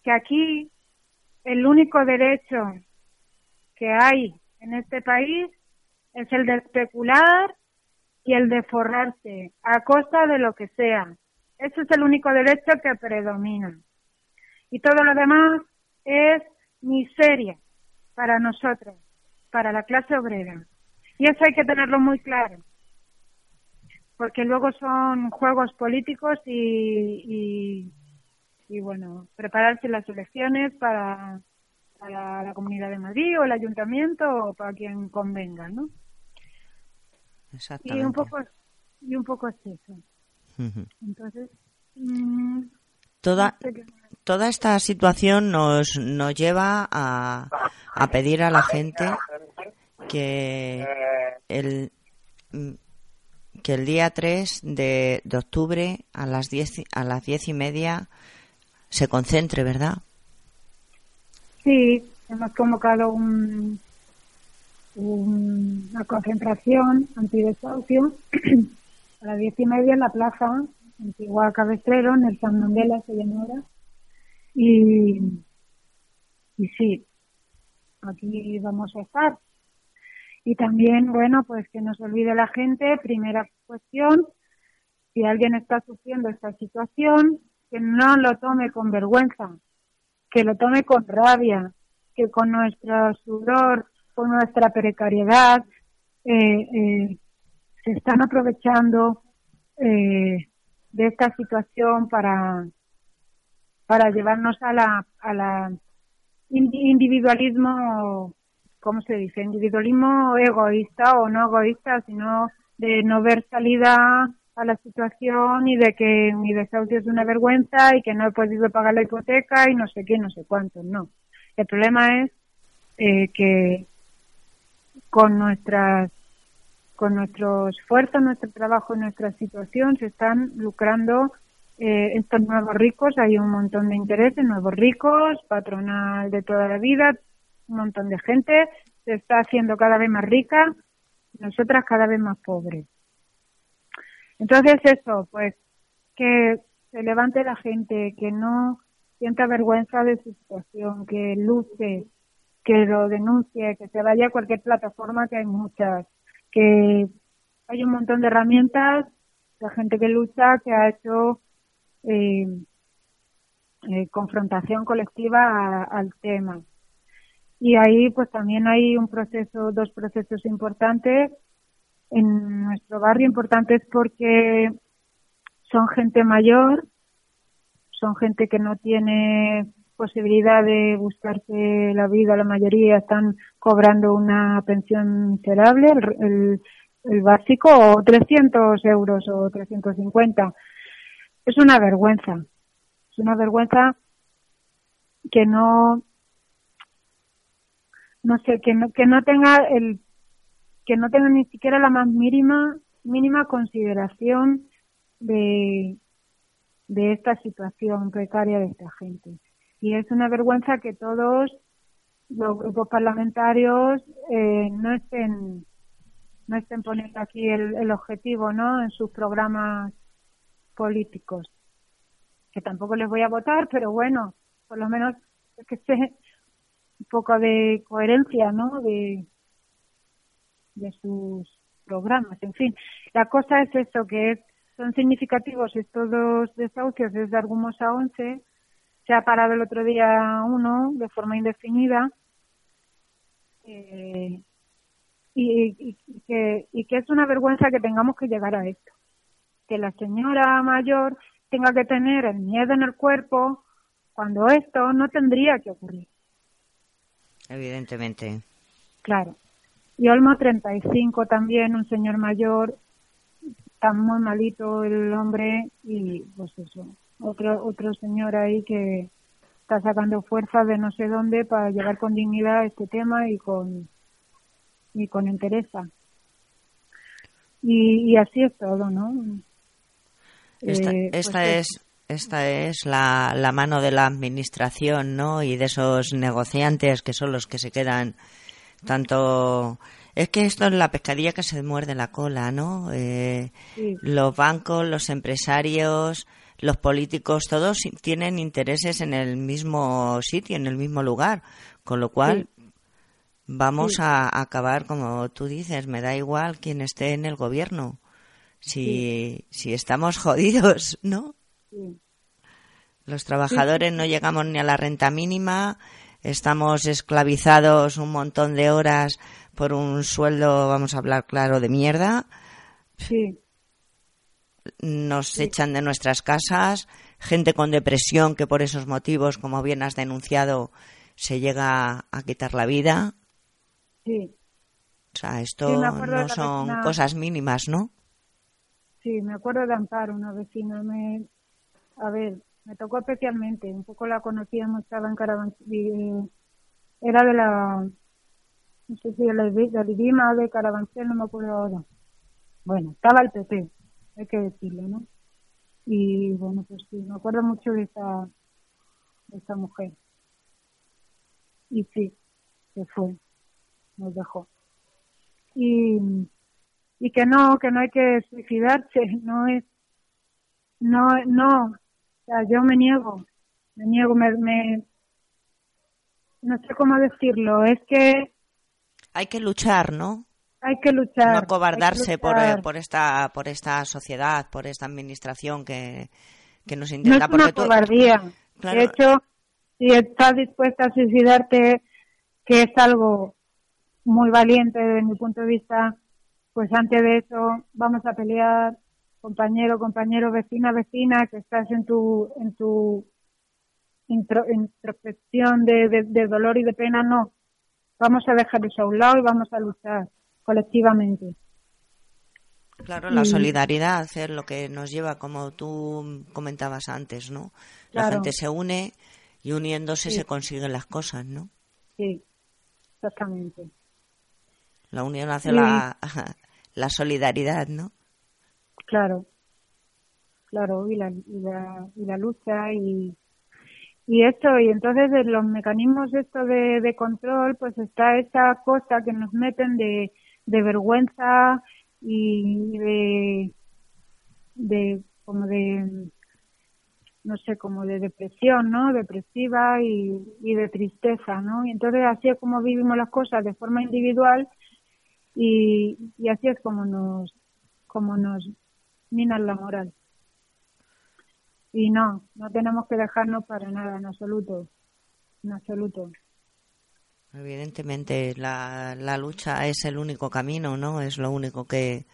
que aquí el único derecho que hay en este país es el de especular y el de forrarse a costa de lo que sea. Ese es el único derecho que predomina. Y todo lo demás es miseria para nosotros, para la clase obrera. Y eso hay que tenerlo muy claro, porque luego son juegos políticos y, y, bueno, prepararse las elecciones para, para la Comunidad de Madrid o el Ayuntamiento o para quien convenga, ¿no? Y un poco, y un poco es eso. Entonces, mm, toda toda esta situación nos, nos lleva a, a pedir a la gente que el que el día 3 de, de octubre a las 10 a las diez y media se concentre, ¿verdad? Sí, hemos convocado un, una concentración antidesahucio a las diez y media en la plaza antigua Cabestrero, en el San Mandela se llama ahora. Y, y sí, aquí vamos a estar. Y también, bueno, pues que no se olvide la gente, primera cuestión, si alguien está sufriendo esta situación, que no lo tome con vergüenza, que lo tome con rabia, que con nuestro sudor, con nuestra precariedad, eh, eh, se están aprovechando eh, de esta situación para, para llevarnos a la, a la individualismo, ¿cómo se dice? Individualismo egoísta o no egoísta, sino de no ver salida a la situación y de que mi desahucio es una vergüenza y que no he podido pagar la hipoteca y no sé qué, no sé cuánto, no. El problema es eh, que con nuestras con nuestro esfuerzo, nuestro trabajo, nuestra situación, se están lucrando eh, estos nuevos ricos. Hay un montón de intereses, nuevos ricos, patronal de toda la vida, un montón de gente se está haciendo cada vez más rica, nosotras cada vez más pobres. Entonces eso, pues que se levante la gente, que no sienta vergüenza de su situación, que luce, que lo denuncie, que se vaya a cualquier plataforma que hay muchas que hay un montón de herramientas, la gente que lucha, que ha hecho eh, eh, confrontación colectiva al tema. Y ahí pues también hay un proceso, dos procesos importantes en nuestro barrio, importantes porque son gente mayor, son gente que no tiene posibilidad de buscarse la vida, la mayoría están cobrando una pensión miserable, el, el, básico, o 300 euros o 350. Es una vergüenza, es una vergüenza que no, no sé, que no, que no tenga el, que no tenga ni siquiera la más mínima, mínima consideración de, de esta situación precaria de esta gente. Y es una vergüenza que todos los grupos parlamentarios eh, no estén no estén poniendo aquí el, el objetivo no en sus programas políticos que tampoco les voy a votar pero bueno por lo menos que esté un poco de coherencia no de de sus programas en fin la cosa es eso que es son significativos estos dos desahucios desde Argumos a 11 se ha parado el otro día uno de forma indefinida eh, y, que, y que es una vergüenza que tengamos que llegar a esto. Que la señora mayor tenga que tener el miedo en el cuerpo cuando esto no tendría que ocurrir. Evidentemente. Claro. Y Olmo 35 también, un señor mayor, está muy malito el hombre y pues eso, otro, otro señor ahí que está sacando fuerza de no sé dónde para llevar con dignidad este tema y con y con entereza. Y, así es todo, ¿no? Esta, eh, pues es esta es la, la mano de la administración, ¿no? Y de esos negociantes que son los que se quedan tanto es que esto es la pescadilla que se muerde la cola, ¿no? Eh, los bancos, los empresarios, los políticos, todos tienen intereses en el mismo sitio, en el mismo lugar, con lo cual vamos a acabar, como tú dices, me da igual quién esté en el gobierno, si, si estamos jodidos, ¿no? Los trabajadores no llegamos ni a la renta mínima, estamos esclavizados un montón de horas por un sueldo, vamos a hablar claro, de mierda. Sí. Nos echan de nuestras casas, gente con depresión que por esos motivos, como bien has denunciado, se llega a quitar la vida. Sí. O sea, esto no son cosas mínimas, ¿no? Sí, me acuerdo de Amparo, una vecina. Me... A ver, me tocó especialmente. Un poco la conocíamos, estaba en Carabanchel. Era de la no sé si de Lidima o de Carabanchel, no me acuerdo ahora. Bueno, estaba el PP, hay que decirlo, ¿no? Y bueno, pues sí, me acuerdo mucho de esa, de esa mujer. Y sí, se fue, nos dejó. Y, y que no, que no hay que suicidarse, no es, no, no, o sea, yo me niego, me niego, me, me no sé cómo decirlo, es que hay que luchar, ¿no? Hay que luchar. No cobardarse Por, eh, por, esta por esta sociedad, por esta administración que, que nos intenta. No es una cobardía. De hecho, si estás dispuesta a suicidarte, que es algo muy valiente desde mi punto de vista, pues antes de eso vamos a pelear, compañero, compañero, vecina, vecina, que estás en tu en tu introspección de, de dolor y de pena, no Vamos a dejar eso a un lado y vamos a luchar colectivamente. Claro, la solidaridad es lo que nos lleva, como tú comentabas antes, ¿no? La gente se une y uniéndose se consiguen las cosas, ¿no? Sí, exactamente. La unión hace la, la solidaridad, ¿no? Claro, claro, y la, y la, y la lucha y, y esto y entonces de los mecanismos esto de, de control pues está esa cosa que nos meten de, de vergüenza y de de como de no sé como de depresión no depresiva y, y de tristeza no y entonces así es como vivimos las cosas de forma individual y, y así es como nos como nos minan la moral y no, no tenemos que dejarnos para nada, en absoluto, en absoluto. Evidentemente, la, la lucha es el único camino, ¿no? Es lo único que,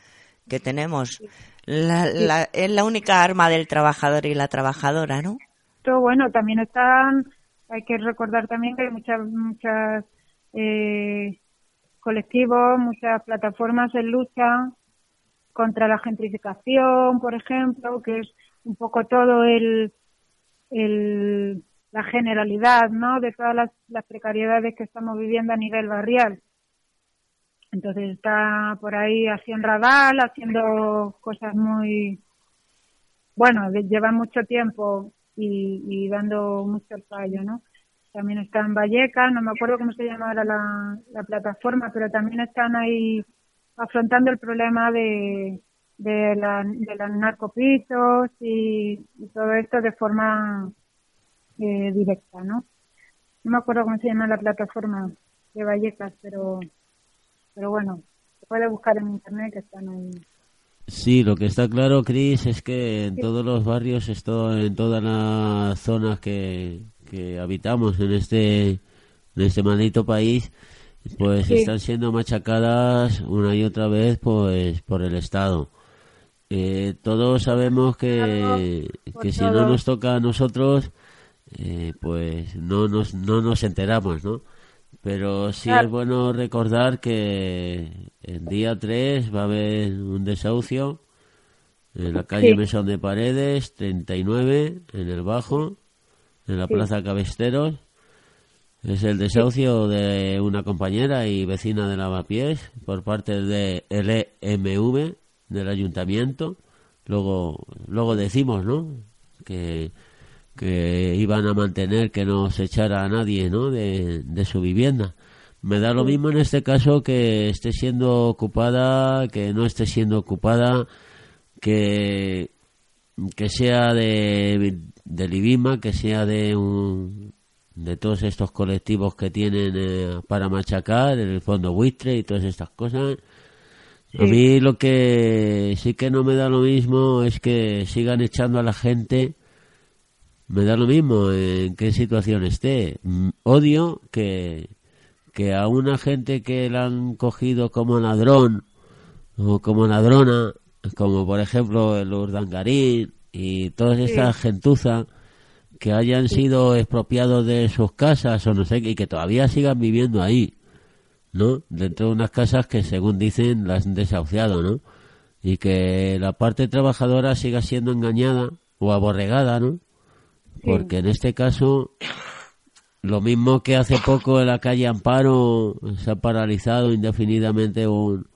que tenemos. La, la, es la única arma del trabajador y la trabajadora, ¿no? Todo bueno, también están, hay que recordar también que hay muchas, muchas eh, colectivos, muchas plataformas en lucha contra la gentrificación, por ejemplo, que es un poco todo el, el la generalidad, ¿no? De todas las, precariedades que estamos viviendo a nivel barrial. Entonces está por ahí haciendo radal, haciendo cosas muy, bueno, lleva mucho tiempo y, y dando mucho fallo, ¿no? También está en Vallecas, no me acuerdo cómo se llama ahora la, la plataforma, pero también están ahí afrontando el problema de, de, la, de los narcopisos y, y todo esto de forma eh, directa, ¿no? No me acuerdo cómo se llama la plataforma de Vallecas, pero, pero bueno, se puede buscar en internet que están ahí. Sí, lo que está claro, Cris, es que en todos los barrios, esto, en todas las zonas que, que habitamos en este, en este maldito país, pues Sí. están siendo machacadas una y otra vez pues por el Estado. Eh, todos sabemos que, que si no nos toca a nosotros, eh, pues no nos, no nos enteramos, ¿no? Pero sí Claro. es bueno recordar que el día 3 va a haber un desahucio en la calle Sí. Mesón de Paredes, 39, en el Bajo, en la Sí. Plaza Cabesteros. Es el desahucio de una compañera y vecina de Lavapiés por parte de LMV del ayuntamiento. Luego, luego decimos, ¿no? Que, que iban a mantener que no se echara a nadie, ¿no? De, de su vivienda. Me da lo mismo en este caso que esté siendo ocupada, que no esté siendo ocupada, que, que sea de, del IBIMA, que sea de un, de todos estos colectivos que tienen eh, para machacar, el fondo buitre y todas estas cosas. A mí lo que sí que no me da lo mismo es que sigan echando a la gente. Me da lo mismo en qué situación esté. Mm, Odio que, que a una gente que la han cogido como ladrón o como ladrona, como por ejemplo el Urdangarín y toda esta gentuza, que hayan sido expropiados de sus casas o no sé, y que todavía sigan viviendo ahí, ¿no? Dentro de unas casas que según dicen las han desahuciado, ¿no? Y que la parte trabajadora siga siendo engañada o aborregada, ¿no? Porque en este caso, lo mismo que hace poco en la calle Amparo se ha paralizado indefinidamente un,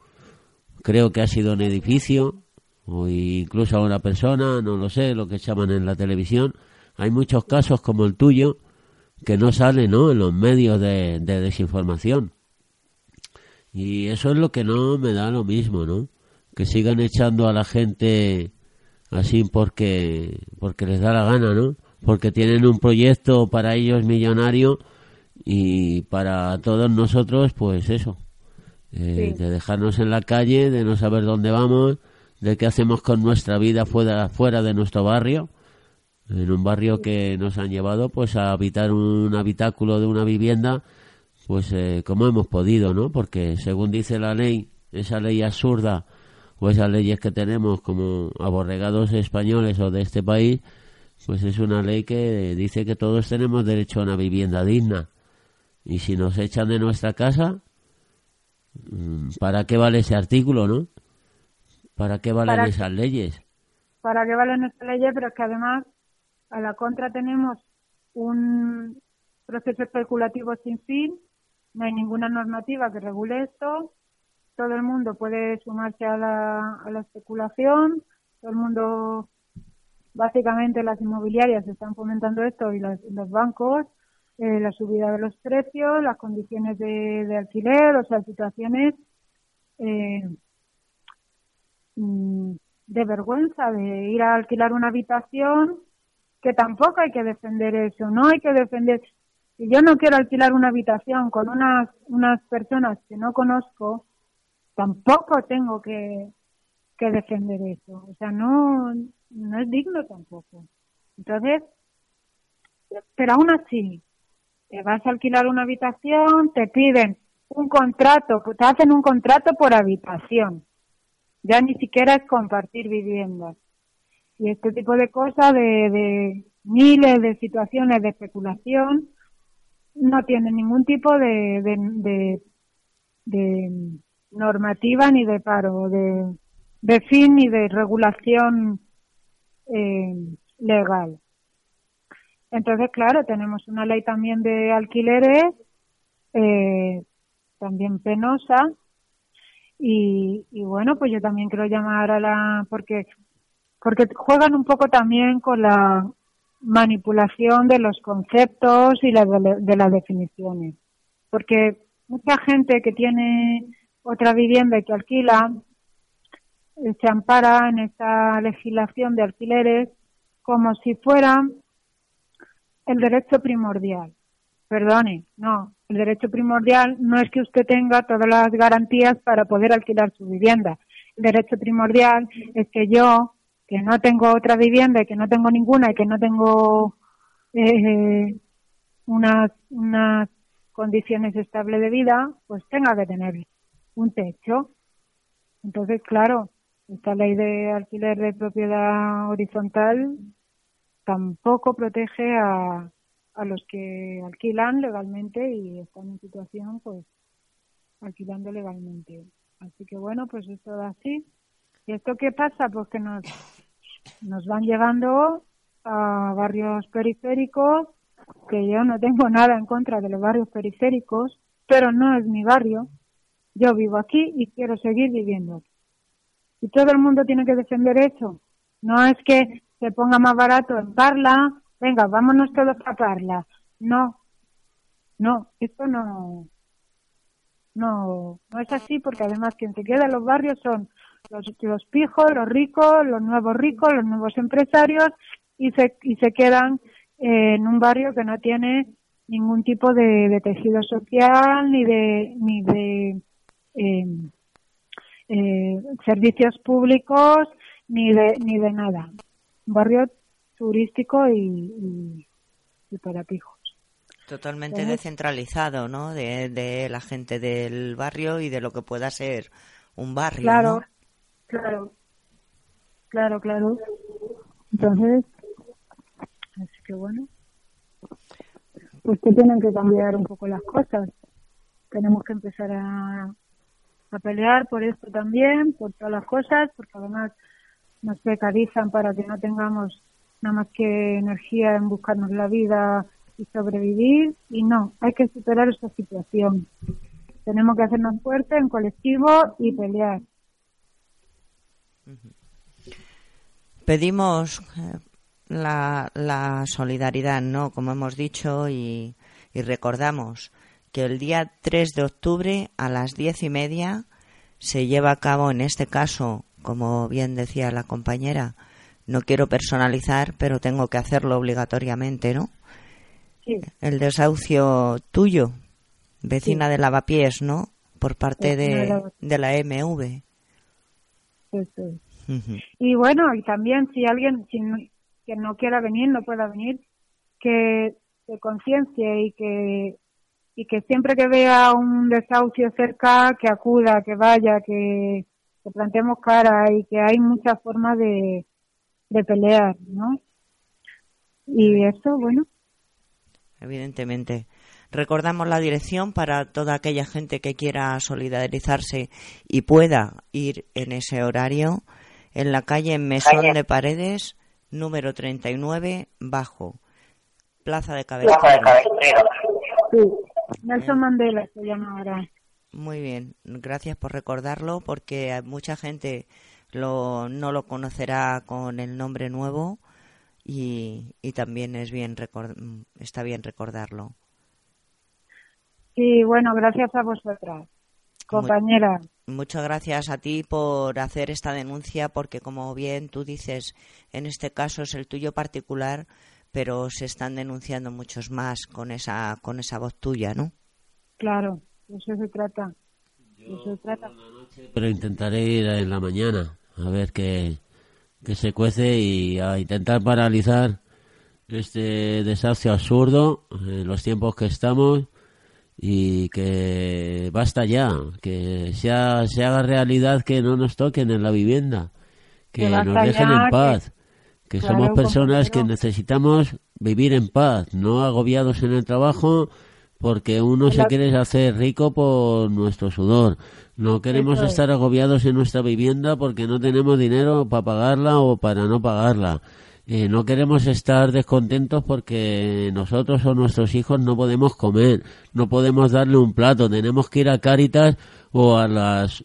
creo que ha sido un edificio o incluso a una persona, no lo sé, lo que llaman en la televisión. Hay muchos casos como el tuyo que no salen ¿no? en los medios de, de desinformación. Y eso es lo que no me da lo mismo, ¿no? Que sigan echando a la gente así porque, porque les da la gana, ¿no? Porque tienen un proyecto para ellos millonario y para todos nosotros, pues eso, eh, Sí. de dejarnos en la calle, de no saber dónde vamos, de qué hacemos con nuestra vida fuera, fuera de nuestro barrio, en un barrio que nos han llevado pues a habitar un habitáculo de una vivienda, pues eh, como hemos podido, ¿no? Porque según dice la ley, esa ley absurda o esas leyes que tenemos como aborregados españoles o de este país, pues es una ley que dice que todos tenemos derecho a una vivienda digna. Y si nos echan de nuestra casa, mm, ¿para qué vale ese artículo, no? ¿Para qué valen Para- esas leyes? para que valen nuestra ley, pero es que además a la contra tenemos un proceso especulativo sin fin, no hay ninguna normativa que regule esto, todo el mundo puede sumarse a la, a la especulación, todo el mundo, básicamente las inmobiliarias están fomentando esto y los, los bancos, eh, la subida de los precios, las condiciones de, de alquiler, o sea, situaciones eh, de vergüenza de ir a alquilar una habitación, que tampoco hay que defender eso, no hay que defender. Si yo no quiero alquilar una habitación con unas, unas personas que no conozco, tampoco tengo que, que defender eso. O sea, no, no es digno tampoco. Entonces, pero aún así, te vas a alquilar una habitación, te piden un contrato, te hacen un contrato por habitación. Ya ni siquiera es compartir viviendas. Y este tipo de cosas, de, de miles de situaciones de especulación, no tienen ningún tipo de, de, de, de normativa ni de paro, de, de fin ni de regulación eh, legal. Entonces, claro, tenemos una ley también de alquileres, eh, también penosa, y, y bueno, pues yo también quiero llamar a la, porque, porque juegan un poco también con la manipulación de los conceptos y la de, las definiciones. Porque mucha gente que tiene otra vivienda y que alquila eh, se ampara en esta legislación de alquileres como si fuera el derecho primordial. Perdone, no, el derecho primordial no es que usted tenga todas las garantías para poder alquilar su vivienda. El derecho primordial es que yo, que no tengo otra vivienda y que no tengo ninguna y que no tengo eh, unas, unas condiciones estables de vida, pues tenga que tener un techo. Entonces, claro, esta ley de alquiler de propiedad horizontal tampoco protege a, a los que alquilan legalmente y están en situación, pues, alquilando legalmente. Así que bueno, pues es todo así. ¿Y esto qué pasa? Pues que nos, nos van llevando a barrios periféricos, que yo no tengo nada en contra de los barrios periféricos, pero no es mi barrio. Yo vivo aquí y quiero seguir viviendo. Y todo el mundo tiene que defender eso. No es que se ponga más barato en Parla, venga, vámonos todos a Parla. No, no, esto no, no, no es así porque además quien se queda en los barrios son los, los pijos, los ricos, los nuevos ricos, los nuevos empresarios y se, y se quedan en un barrio que no tiene ningún tipo de, tejido social ni de ni de eh, eh, servicios públicos ni de ni de nada barrio turístico y, y, para pijos. Totalmente descentralizado no de, de, la gente del barrio y de lo que pueda ser un barrio claro claro claro claro. Entonces Así que bueno, pues que tienen que cambiar un poco las cosas. Tenemos que empezar a, a pelear por esto también, por todas las cosas, porque además nos precarizan para que no tengamos nada más que energía en buscarnos la vida y sobrevivir. Y no, hay que superar esta situación. Tenemos que hacernos fuertes en colectivo y pelear. Pedimos eh, la, la solidaridad, ¿no? Como hemos dicho y, y recordamos que el día 3 de octubre a las diez y media se lleva a cabo, en este caso, como bien decía la compañera, no quiero personalizar, pero tengo que hacerlo obligatoriamente, ¿no? Sí. El desahucio tuyo, vecina de Lavapiés, ¿no? Por parte de, de la MV. Eso. Y bueno, y también si alguien, si, que no quiera venir, no pueda venir, que se conciencie y que y que siempre que vea un desahucio cerca, que acuda, que vaya, que, que planteemos cara y que hay muchas formas de, de pelear, ¿no? Y eso, bueno. Evidentemente. Recordamos la dirección para toda aquella gente que quiera solidarizarse y pueda ir en ese horario en la calle Mesón de Paredes, número 39, bajo, Plaza de Cabecero. Sí, Nelson Mandela se llama ahora. Muy bien, gracias por recordarlo porque mucha gente lo, no lo conocerá con el nombre nuevo y, y también es bien está bien recordarlo. Sí, bueno, gracias a vosotras, compañera muchas gracias a ti por hacer esta denuncia, porque como bien tú dices, en este caso es el tuyo particular, pero se están denunciando muchos más con esa con esa voz tuya, ¿no? Claro, eso se trata. eso se trata. pero intentaré ir en la mañana a ver qué, qué se cuece y a intentar paralizar este desahucio absurdo en los tiempos que estamos y que basta ya, que sea, se haga realidad que no nos toquen en la vivienda, que, nos dejen en paz, que, somos personas que necesitamos vivir en paz, no agobiados en el trabajo porque uno se quiere hacer rico por nuestro sudor. No queremos estar agobiados en nuestra vivienda porque no tenemos dinero para pagarla o para no pagarla. Eh, no queremos estar descontentos porque nosotros o nuestros hijos no podemos comer, no podemos darle un plato, tenemos que ir a Cáritas o a las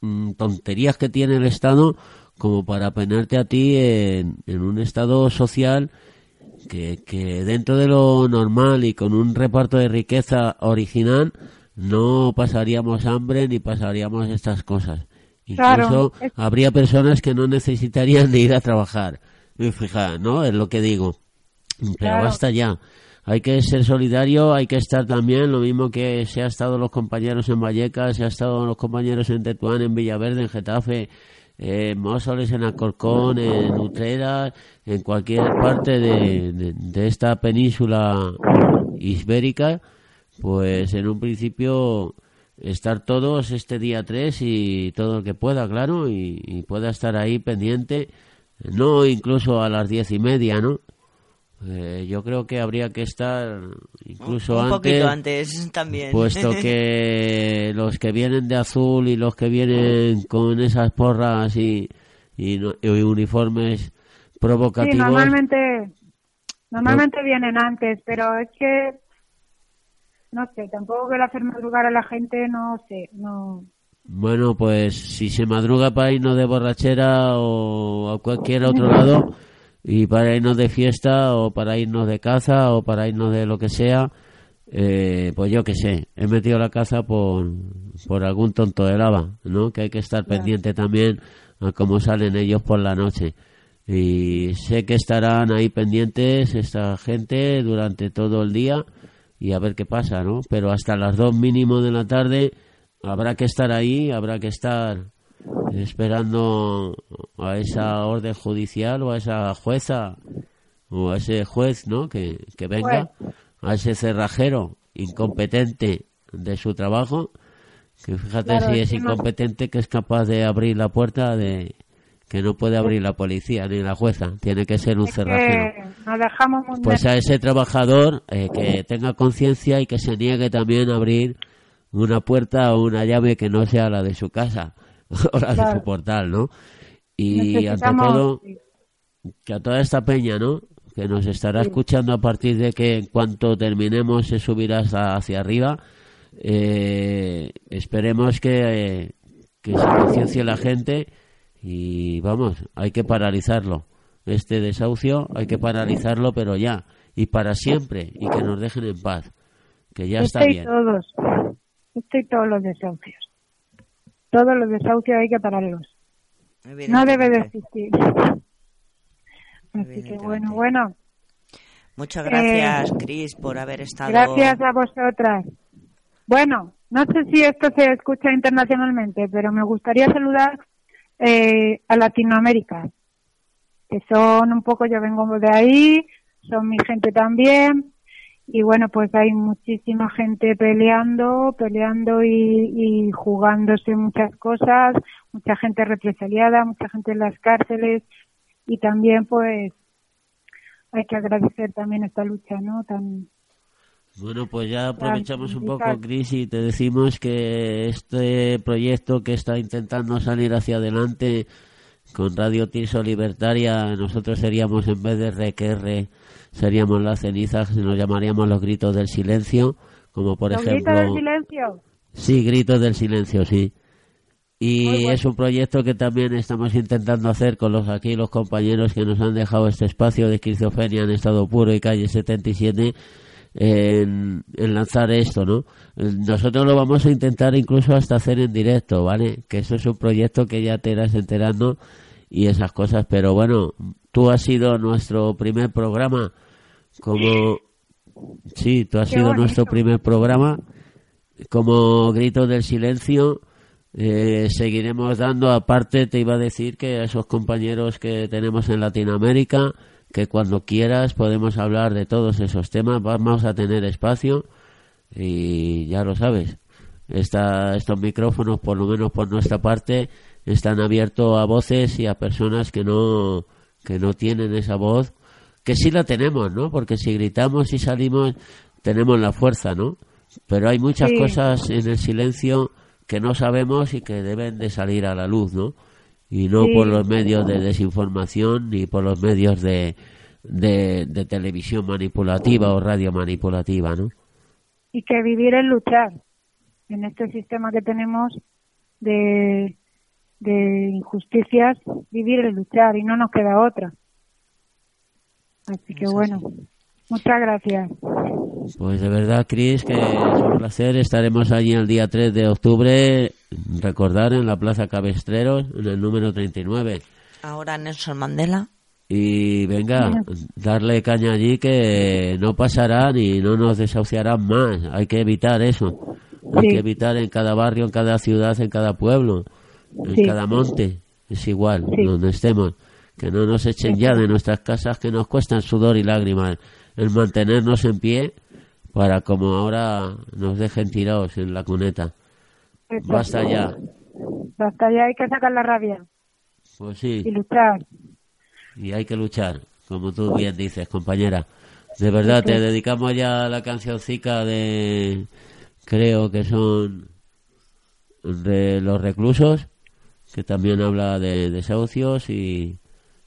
mm, tonterías que tiene el Estado como para ponerte a ti en, un estado social que, que dentro de lo normal y con un reparto de riqueza original no pasaríamos hambre ni pasaríamos estas cosas. Incluso Claro, habría personas que no necesitarían de ir a trabajar. Y Fija, ¿no? Es lo que digo. Pero Claro. basta ya. Hay que ser solidario, hay que estar también, lo mismo que se ha estado los compañeros en Vallecas, se ha estado los compañeros en Tetuán, en Villaverde, en Getafe, en Móstoles, en Alcorcón, en Utrera, en cualquier parte de, de- de esta península ibérica, pues en un principio estar todos este día 3 y todo el que pueda, claro, y, y pueda estar ahí pendiente, no incluso a las diez y media, ¿no? Eh, yo creo que habría que estar incluso un antes, poquito antes también. puesto que los que vienen de azul y los que vienen con esas porras y, y, no- y uniformes Sí, provocativos, normalmente, normalmente vienen antes, pero es que, no sé, tampoco quiero hacer madrugar a la gente, no sé, no. Bueno, pues si se madruga para irnos de borrachera o a cualquier otro lado y para irnos de fiesta o para irnos de caza o para irnos de lo que sea, eh, pues yo qué sé, he metido la caza por, por algún tonto de lava, ¿no? Que hay que estar pendiente también a cómo salen ellos por la noche. Y sé que estarán ahí pendientes esta gente durante todo el día y a ver qué pasa, ¿no? Pero hasta las dos mínimo de la tarde habrá que estar ahí, habrá que estar esperando a esa orden judicial o a esa jueza o a ese juez, ¿no? Que, que venga, a ese cerrajero incompetente de su trabajo, que fíjate Claro, si es incompetente que es capaz de abrir la puerta de que no puede abrir la policía ni la jueza, tiene que ser un Es cerrajero. nos dejamos pues a ese trabajador eh, que tenga conciencia y que se niegue también a abrir una puerta o una llave que no sea la de su casa o la de su portal, ¿no? Y ante todo, que a toda esta peña, ¿no? Que nos estará escuchando a partir de que en cuanto terminemos se subirá hacia arriba, eh, esperemos que, eh, que se conciencie la gente y vamos, hay que paralizarlo. Este desahucio hay que paralizarlo, pero ya, y para siempre, y que nos dejen en paz, que ya está y bien. todos, este y todos los desahucios. Todos los desahucios hay que pararlos. No debe de existir. Así que bueno, bueno, Muchas gracias, Cris, por haber estado. Eh, gracias a vosotras. Bueno, no sé si esto se escucha internacionalmente, pero me gustaría saludar eh, a Latinoamérica, que son un poco, yo vengo de ahí, son mi gente también, y bueno, pues hay muchísima gente peleando, peleando y, y jugándose muchas cosas, mucha gente represaliada, mucha gente en las cárceles, y también pues hay que agradecer también esta lucha, ¿no? Tan, Bueno, pues ya aprovechamos un poco, Cris, y te decimos que este proyecto que está intentando salir hacia adelante con Radio Tirso Libertaria, nosotros seríamos, en vez de RQR, seríamos las cenizas, nos llamaríamos los gritos del silencio, como por ¿Los ejemplo... gritos del silencio? Sí, gritos del silencio, sí. Y bueno. es un proyecto que también estamos intentando hacer con los aquí los compañeros que nos han dejado este espacio de esquizofrenia en estado puro y calle 77 en, en lanzar esto, ¿no? Nosotros lo vamos a intentar incluso hasta hacer en directo, ¿vale? Que eso es un proyecto que ya te irás enterando y esas cosas, pero bueno, tú has sido nuestro primer programa como sí, tú has Qué sido bonito. nuestro primer programa como grito del silencio eh, seguiremos dando aparte te iba a decir que a esos compañeros que tenemos en Latinoamérica que cuando quieras podemos hablar de todos esos temas vamos a tener espacio y ya lo sabes esta, estos micrófonos por lo menos por nuestra parte están abiertos a voces y a personas que no que no tienen esa voz que sí la tenemos no porque si gritamos y salimos tenemos la fuerza no pero hay muchas Sí. cosas en el silencio que no sabemos y que deben de salir a la luz no y no Sí. por los medios de desinformación ni por los medios de, de, de televisión manipulativa o radio manipulativa no y que vivir es luchar en este sistema que tenemos de, de injusticias, vivir es luchar y no nos queda otra. Así que bueno, muchas gracias. Pues de verdad, Cris, que es un placer. Estaremos allí el día 3 de octubre, recordar, en la Plaza Cabestreros, en el número 39. Ahora Nelson Mandela. Y venga, darle caña allí que no pasarán y no nos desahuciarán más. Hay que evitar eso. Hay Sí. que evitar en cada barrio, en cada ciudad, en cada pueblo, en Sí. cada monte. Es igual, Sí. donde estemos. Que no nos echen ya de nuestras casas que nos cuestan sudor y lágrimas. El mantenernos en pie para como ahora nos dejen tirados en la cuneta. Basta ya. Basta ya, hay que sacar la rabia Pues sí. y luchar. Y hay que luchar, como tú bien dices, compañera. De verdad, te dedicamos ya la cancioncica de, creo que son de los reclusos, que también habla de desahucios y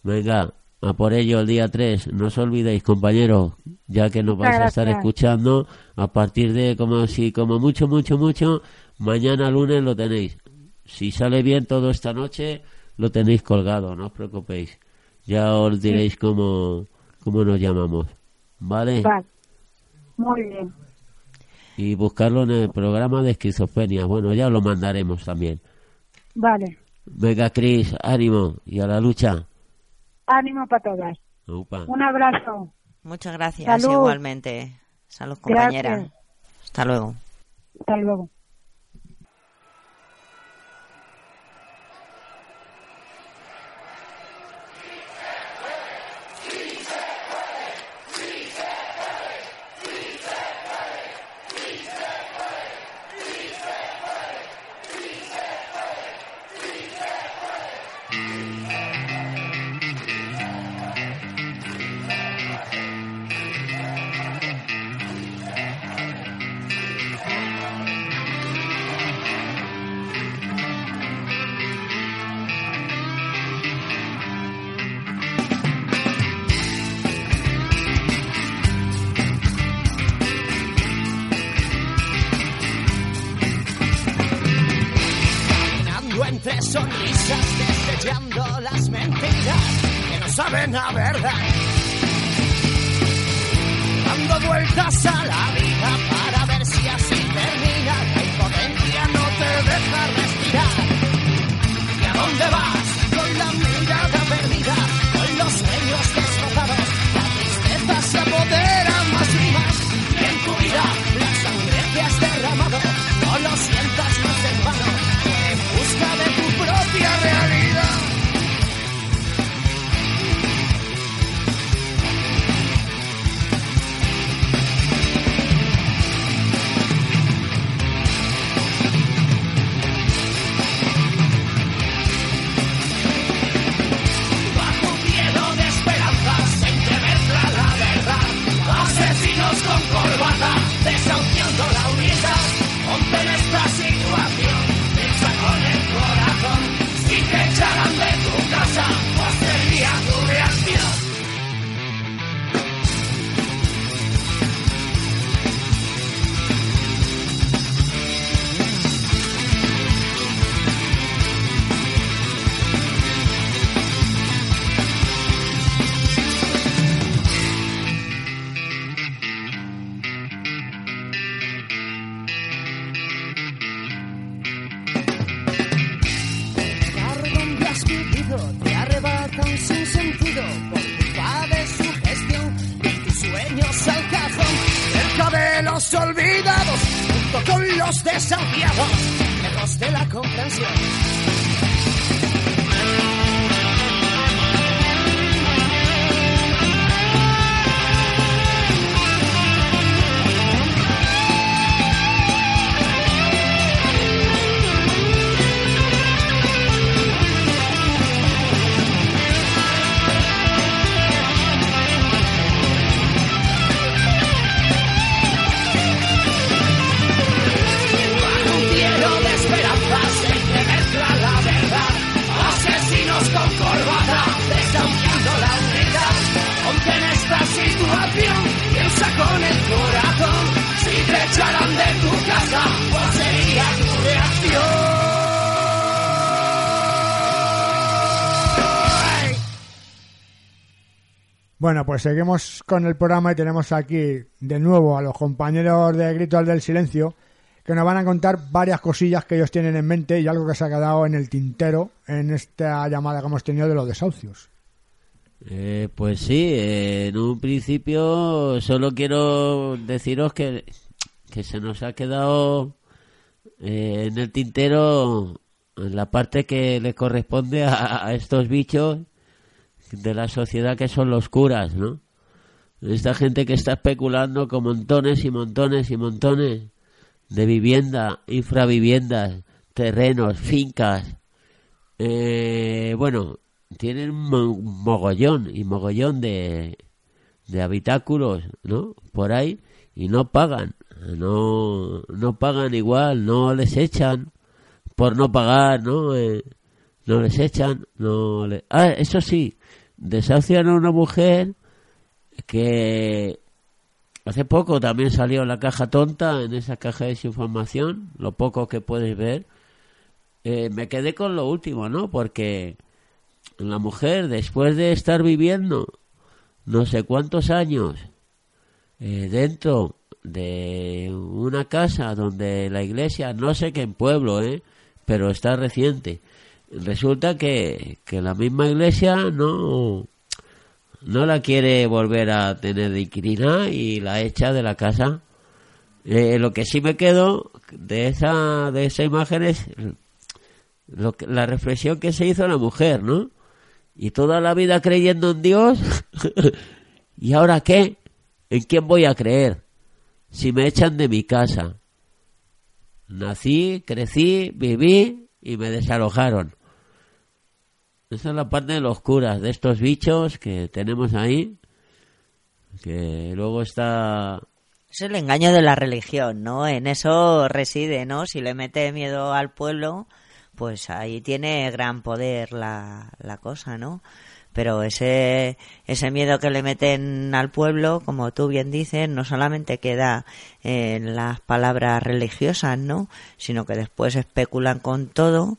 venga, a por ello el día 3. No os olvidéis, compañeros, ya que nos vais a estar escuchando, a partir de como si, como mucho, mucho, mucho, mañana lunes lo tenéis. Si sale bien todo esta noche, lo tenéis colgado, no os preocupéis. Ya os diréis cómo, cómo nos llamamos. ¿Vale? Vale. Muy bien. Y buscarlo en el programa de esquizofrenia. Bueno, ya lo mandaremos también. Vale. Venga, Cris, ánimo y a la lucha. Ánimo para todas. Upa. Un abrazo. Muchas gracias, Salud. igualmente. Salud, compañera. Gracias. Hasta luego. Hasta luego. Lejos de Bueno, pues seguimos con el programa y tenemos aquí de nuevo a los compañeros de Gritos del Silencio que nos van a contar varias cosillas que ellos tienen en mente y algo que se ha quedado en el tintero en esta llamada que hemos tenido de los desahucios. Eh, pues sí, eh, en un principio solo quiero deciros que, que se nos ha quedado eh, en el tintero la parte que le corresponde a, a estos bichos de la sociedad que son los curas, ¿no? Esta gente que está especulando con montones y montones y montones de vivienda, infraviviendas, terrenos, fincas. Eh, bueno, tienen mo- mogollón y mogollón de, de habitáculos, ¿no? Por ahí y no pagan, no, no pagan igual, no les echan por no pagar, ¿no? Eh, no les echan, no le... Ah, eso sí, desahucian a una mujer que hace poco también salió la caja tonta, en esa caja de información, lo poco que puedes ver. Eh, me quedé con lo último, ¿no? Porque la mujer, después de estar viviendo no sé cuántos años eh, dentro de una casa donde la iglesia, no sé qué en pueblo, ¿eh? pero está reciente, resulta que, que la misma iglesia no no la quiere volver a tener de inquilina y la echa de la casa. Eh, lo que sí me quedo de esa de esa imagen es lo que- la reflexión que se hizo la mujer, ¿no? Y toda la vida creyendo en Dios, ¿y ahora qué? ¿En quién voy a creer? Si me echan de mi casa. Nací, crecí, viví y me desalojaron. Esa es la parte de los curas, de estos bichos que tenemos ahí, que luego está... Es el engaño de la religión, ¿no? En eso reside, ¿no? Si le mete miedo al pueblo, pues ahí tiene gran poder la, la cosa, ¿no? Pero ese, ese miedo que le meten al pueblo, como tú bien dices, no solamente queda en las palabras religiosas, ¿no? Sino que después especulan con todo,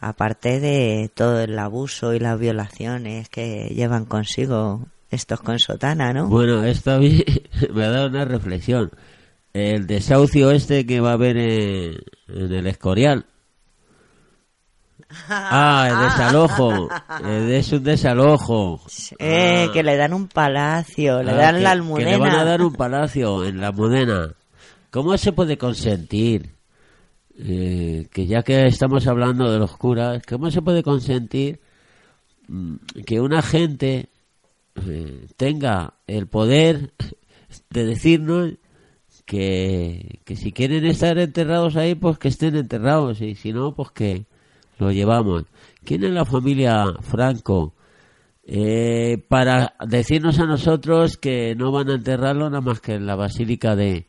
aparte de todo el abuso y las violaciones que llevan consigo estos con sotana, ¿no? Bueno, esto a mí me ha dado una reflexión. El desahucio este que va a haber en, en el Escorial. Ah, el desalojo. Es un desalojo. Eh, Ah. que le dan un palacio, le Ah, dan que- la Que almudena. le van a dar un palacio en la Almudena. ¿Cómo se puede consentir? Eh, que ya que estamos hablando de los curas, ¿cómo se puede consentir mm, que una gente eh, tenga el poder de decirnos que, que si quieren estar enterrados ahí, pues que estén enterrados, y si no, pues que lo llevamos. ¿Quién es la familia Franco? Eh, para decirnos a nosotros que no van a enterrarlo nada más que en la basílica de...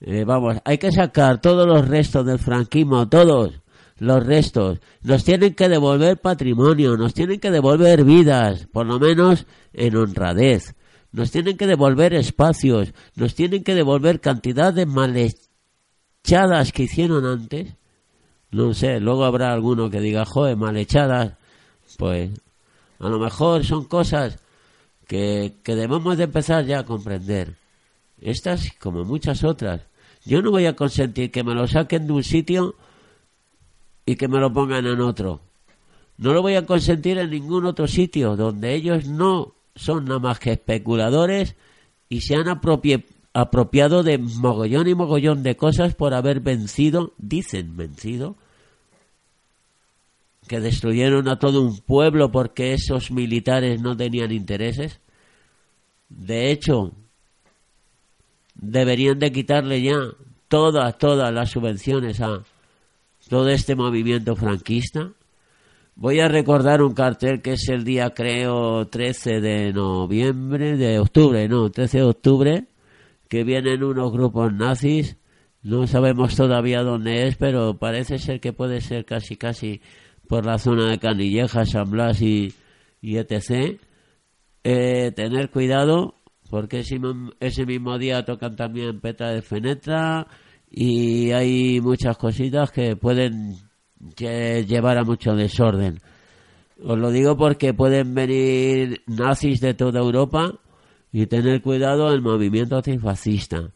eh, vamos, hay que sacar todos los restos del franquismo, todos los restos. Nos tienen que devolver patrimonio, nos tienen que devolver vidas, por lo menos en honradez. Nos tienen que devolver espacios, nos tienen que devolver cantidad de malechadas que hicieron antes. No sé, luego habrá alguno que diga, joder, malechadas. Pues a lo mejor son cosas que, que debemos de empezar ya a comprender. Estas como muchas otras. Yo no voy a consentir que me lo saquen de un sitio y que me lo pongan en otro. No lo voy a consentir en ningún otro sitio donde ellos no son nada más que especuladores y se han apropiado de mogollón y mogollón de cosas por haber vencido, dicen vencido, que destruyeron a todo un pueblo porque esos militares no tenían intereses. De hecho, deberían de quitarle ya todas, todas las subvenciones a todo este movimiento franquista. Voy a recordar un cartel que es el día, creo, 13 de noviembre, de octubre, no, 13 de octubre, que vienen unos grupos nazis. No sabemos todavía dónde es, pero parece ser que puede ser casi, casi por la zona de Canilleja, San Blas y, etc. Eh, tener cuidado, porque ese, ese mismo día tocan también Petra de Fenetra y hay muchas cositas que pueden lle- llevar a mucho desorden. Os lo digo porque pueden venir nazis de toda Europa y tener cuidado del movimiento antifascista.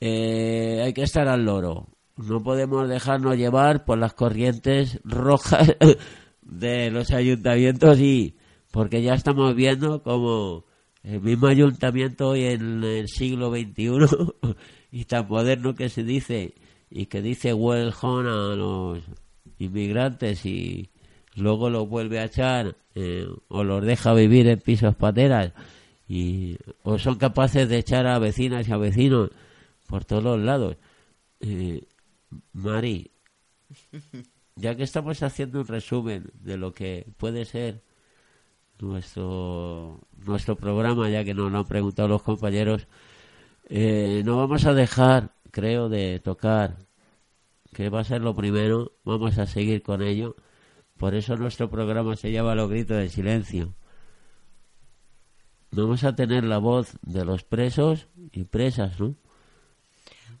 Eh, hay que estar al loro. No podemos dejarnos llevar por las corrientes rojas de los ayuntamientos y porque ya estamos viendo como el mismo ayuntamiento hoy en el siglo XXI y tan moderno que se dice y que dice welcome a los inmigrantes y luego los vuelve a echar eh, o los deja vivir en pisos pateras y o son capaces de echar a vecinas y a vecinos por todos los lados. Eh, Mari, ya que estamos haciendo un resumen de lo que puede ser nuestro nuestro programa, ya que nos lo han preguntado los compañeros, eh, no vamos a dejar, creo, de tocar, que va a ser lo primero, vamos a seguir con ello. Por eso nuestro programa se llama Los Gritos del Silencio. Vamos a tener la voz de los presos y presas, ¿no?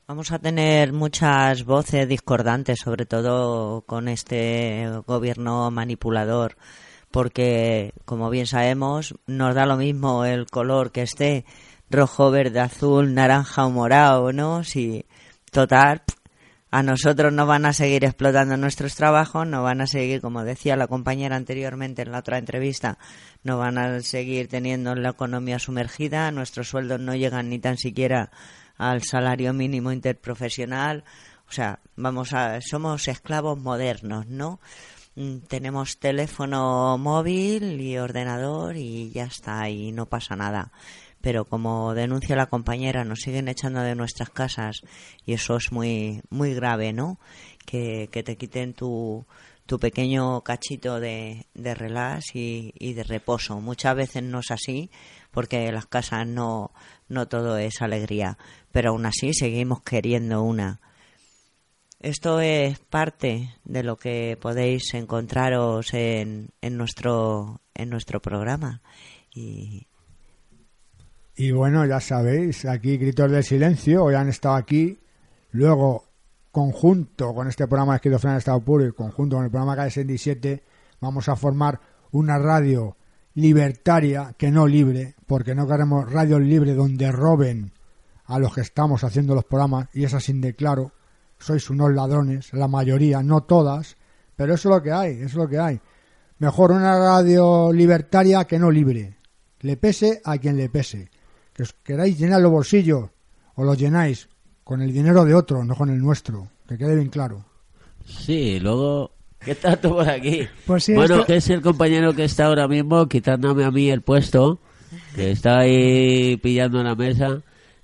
Vamos a tener muchas voces discordantes, sobre todo con este gobierno manipulador, porque, como bien sabemos, nos da lo mismo el color que esté, rojo, verde, azul, naranja o morado, ¿no? Si, total, a nosotros no van a seguir explotando nuestros trabajos, no van a seguir, como decía la compañera anteriormente en la otra entrevista, no van a seguir teniendo la economía sumergida, nuestros sueldos no llegan ni tan siquiera al salario mínimo interprofesional, o sea, vamos a, somos esclavos modernos, ¿no? Mm, Tenemos teléfono móvil y ordenador y ya está, y no pasa nada. Pero como denuncia la compañera, nos siguen echando de nuestras casas y eso es muy, muy grave, ¿no? Que, que te quiten tu, tu pequeño cachito de, de relax y, de reposo. Muchas veces no es así, porque en las casas no, no todo es alegría, pero aún así seguimos queriendo una. Esto es parte de lo que podéis encontraros en, en nuestro en nuestro programa. Y Y bueno, ya sabéis, aquí Gritos del Silencio, hoy han estado aquí, luego conjunto con este programa de Esquizofrenia en Estado Puro y conjunto con el programa Calle 67, vamos a formar una radio libertaria que no libre, porque no queremos radios libres donde roben a los que estamos haciendo los programas, y es así de claro, sois unos ladrones, la mayoría, no todas, pero eso es lo que hay, eso es lo que hay. Mejor una radio libertaria que no libre, le pese a quien le pese. Que os queráis llenar los bolsillos, o los llenáis con el dinero de otro, no con el nuestro, que quede bien claro. Sí, luego, ¿qué tal tú por aquí? Pues sí, bueno, esto- que es el compañero que está ahora mismo quitándome a mí el puesto, que está ahí pillando la mesa.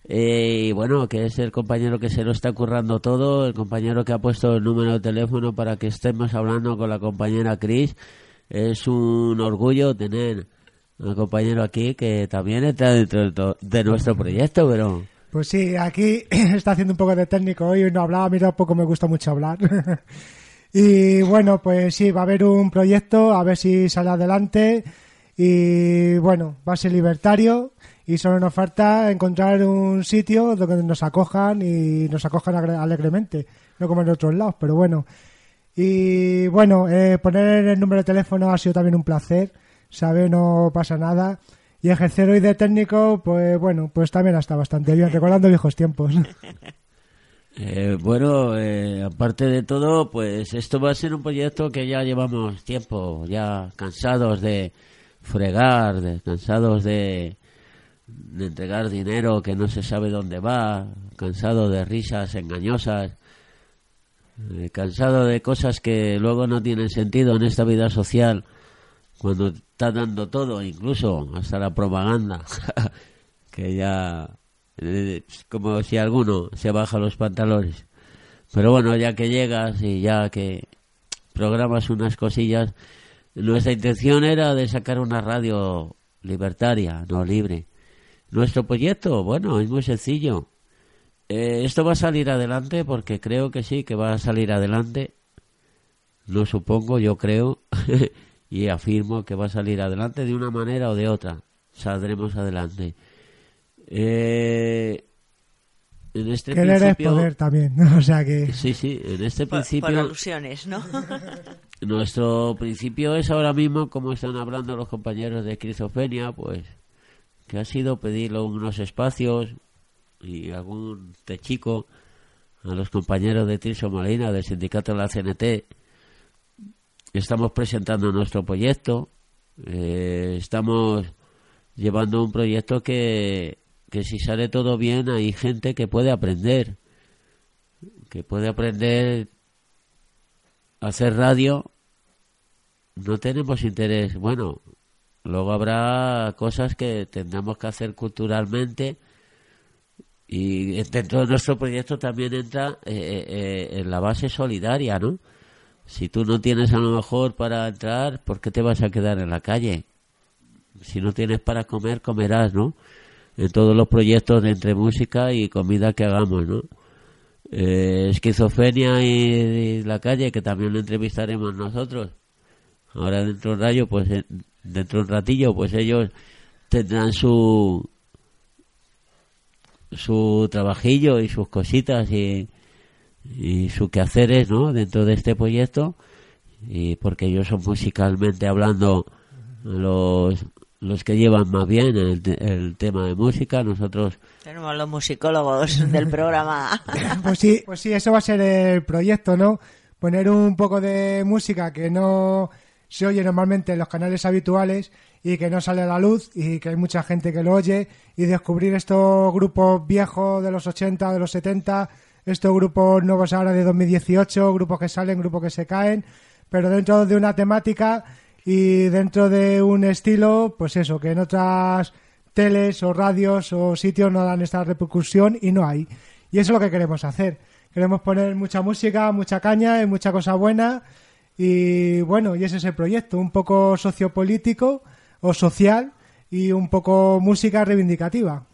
Eh, y bueno, que es el compañero que se lo está currando todo, el compañero que ha puesto el número de teléfono para que estemos hablando con la compañera Cris. Es un orgullo tener un compañero aquí que también está dentro de, nuestro proyecto, pero Pues sí, aquí está haciendo un poco de técnico hoy, no hablaba, a mí tampoco me gusta mucho hablar. y bueno, pues sí, va a haber un proyecto, a ver si sale adelante. Y bueno, va a ser libertario y solo nos falta encontrar un sitio donde nos acojan y nos acojan alegremente, no como en otros lados, pero bueno. Y bueno, eh, poner el número de teléfono ha sido también un placer, ¿sabe? No pasa nada. Y ejercer hoy de técnico, pues bueno, pues también está bastante bien, recordando viejos tiempos. Eh, bueno, eh, aparte de todo, pues esto va a ser un proyecto que ya llevamos tiempo, ya cansados de fregar, de- cansados de, de entregar dinero que no se sabe dónde va, cansado de risas engañosas, eh, cansado de cosas que luego no tienen sentido en esta vida social, cuando está dando todo, incluso hasta la propaganda, que ya eh, como si alguno se baja los pantalones. Pero bueno, ya que llegas y ya que programas unas cosillas, nuestra intención era de sacar una radio libertaria, no libre. Nuestro proyecto, bueno, es muy sencillo. Eh, esto va a salir adelante porque creo que sí, que va a salir adelante. No supongo, yo creo y afirmo que va a salir adelante de una manera o de otra. Saldremos adelante. Eh, en este Querer es principio, poder también, o sea que... sí, sí, en este por, principio, por alusiones, ¿no? nuestro principio es ahora mismo, como están hablando los compañeros de esquizofrenia, pues que ha sido pedir unos espacios y algún techico a los compañeros de Tirso Molina del sindicato de la CNT. Estamos presentando nuestro proyecto. Eh, estamos llevando un proyecto que, que si sale todo bien hay gente que puede aprender. Que puede aprender a hacer radio. No tenemos interés. Bueno, luego habrá cosas que tendremos que hacer culturalmente y dentro de nuestro proyecto también entra eh, eh, eh, en la base solidaria, ¿no? Si tú no tienes a lo mejor para entrar, ¿por qué te vas a quedar en la calle? Si no tienes para comer, comerás, ¿no? En todos los proyectos de entre música y comida que hagamos, ¿no? esquizofrenia y, la calle, que también lo entrevistaremos nosotros. Ahora dentro de rayo, pues dentro de un ratillo, pues ellos tendrán su su trabajillo y sus cositas y, y su quehaceres ¿no? dentro de este proyecto. Y porque ellos son musicalmente hablando los los que llevan más bien el, el tema de música. Nosotros tenemos los musicólogos del programa. Pues sí pues sí eso va a ser el proyecto no poner un poco de música que no se oye normalmente en los canales habituales y que no sale a la luz y que hay mucha gente que lo oye y descubrir estos grupos viejos de los 80, de los 70, estos grupos nuevos ahora de 2018, grupos que salen, grupos que se caen, pero dentro de una temática y dentro de un estilo, pues eso, que en otras teles o radios o sitios no dan esta repercusión y no hay. Y eso es lo que queremos hacer. Queremos poner mucha música, mucha caña y mucha cosa buena. Y bueno, y ese es el proyecto, un poco sociopolítico, o social y un poco música reivindicativa.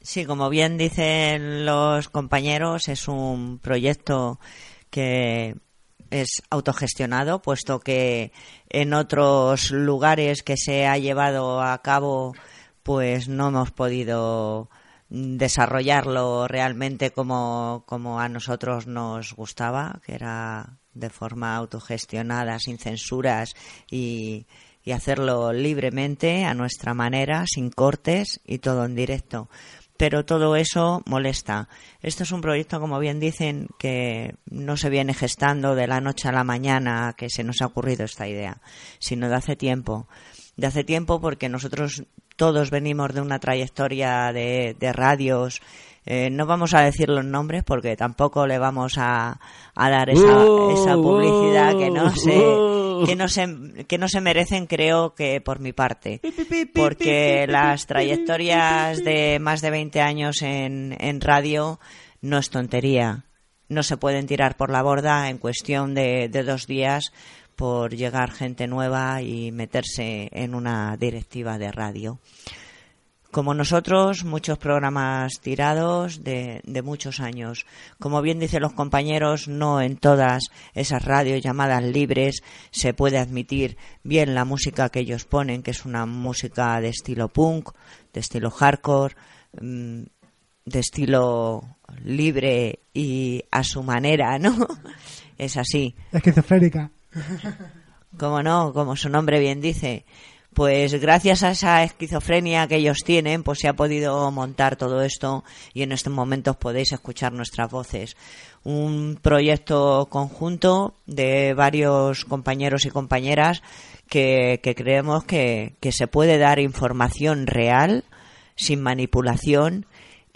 Sí, como bien dicen los compañeros, es un proyecto que es autogestionado, puesto que en otros lugares que se ha llevado a cabo, pues no hemos podido desarrollarlo realmente como, como a nosotros nos gustaba, que era de forma autogestionada, sin censuras y, y hacerlo libremente, a nuestra manera, sin cortes y todo en directo. Pero todo eso molesta. Esto es un proyecto, como bien dicen, que no se viene gestando de la noche a la mañana que se nos ha ocurrido esta idea, sino de hace tiempo. De hace tiempo porque nosotros todos venimos de una trayectoria de, de radios eh, no vamos a decir los nombres porque tampoco le vamos a, dar esa, esa publicidad que no se que no se que no se merecen creo que por mi parte. Porque las trayectorias de más de 20 años en, en radio no es tontería. No se pueden tirar por la borda en cuestión de, de dos días por llegar gente nueva y meterse en una directiva de radio como nosotros, muchos programas tirados de, muchos años. Como bien dicen los compañeros, no en todas esas radios llamadas libres se puede admitir bien la música que ellos ponen, que es una música de estilo punk, de estilo hardcore, mm, de estilo libre y a su manera, ¿no? Es así. Esquizofrénica. Como no, como su nombre bien dice pues gracias a esa esquizofrenia que ellos tienen, pues se ha podido montar todo esto y en estos momentos podéis escuchar nuestras voces. Un proyecto conjunto de varios compañeros y compañeras que, creemos que, que se puede dar información real, sin manipulación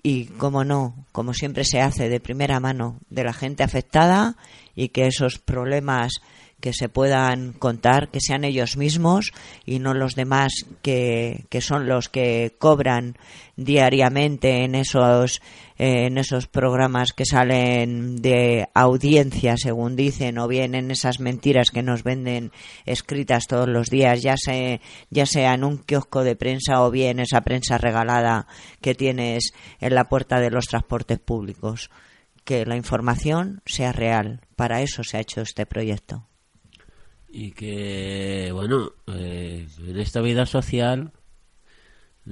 y, como no, como siempre se hace de primera mano de la gente afectada y que esos problemas que se puedan contar, que sean ellos mismos y no los demás que, que son los que cobran diariamente en esos en esos programas que salen de audiencia, según dicen, o bien en esas mentiras que nos venden escritas todos los días, ya, sea, ya sea en un kiosco de prensa o bien esa prensa regalada que tienes en la puerta de los transportes públicos. Que la información sea real. Para eso se ha hecho este proyecto y que, bueno, eh, en esta vida social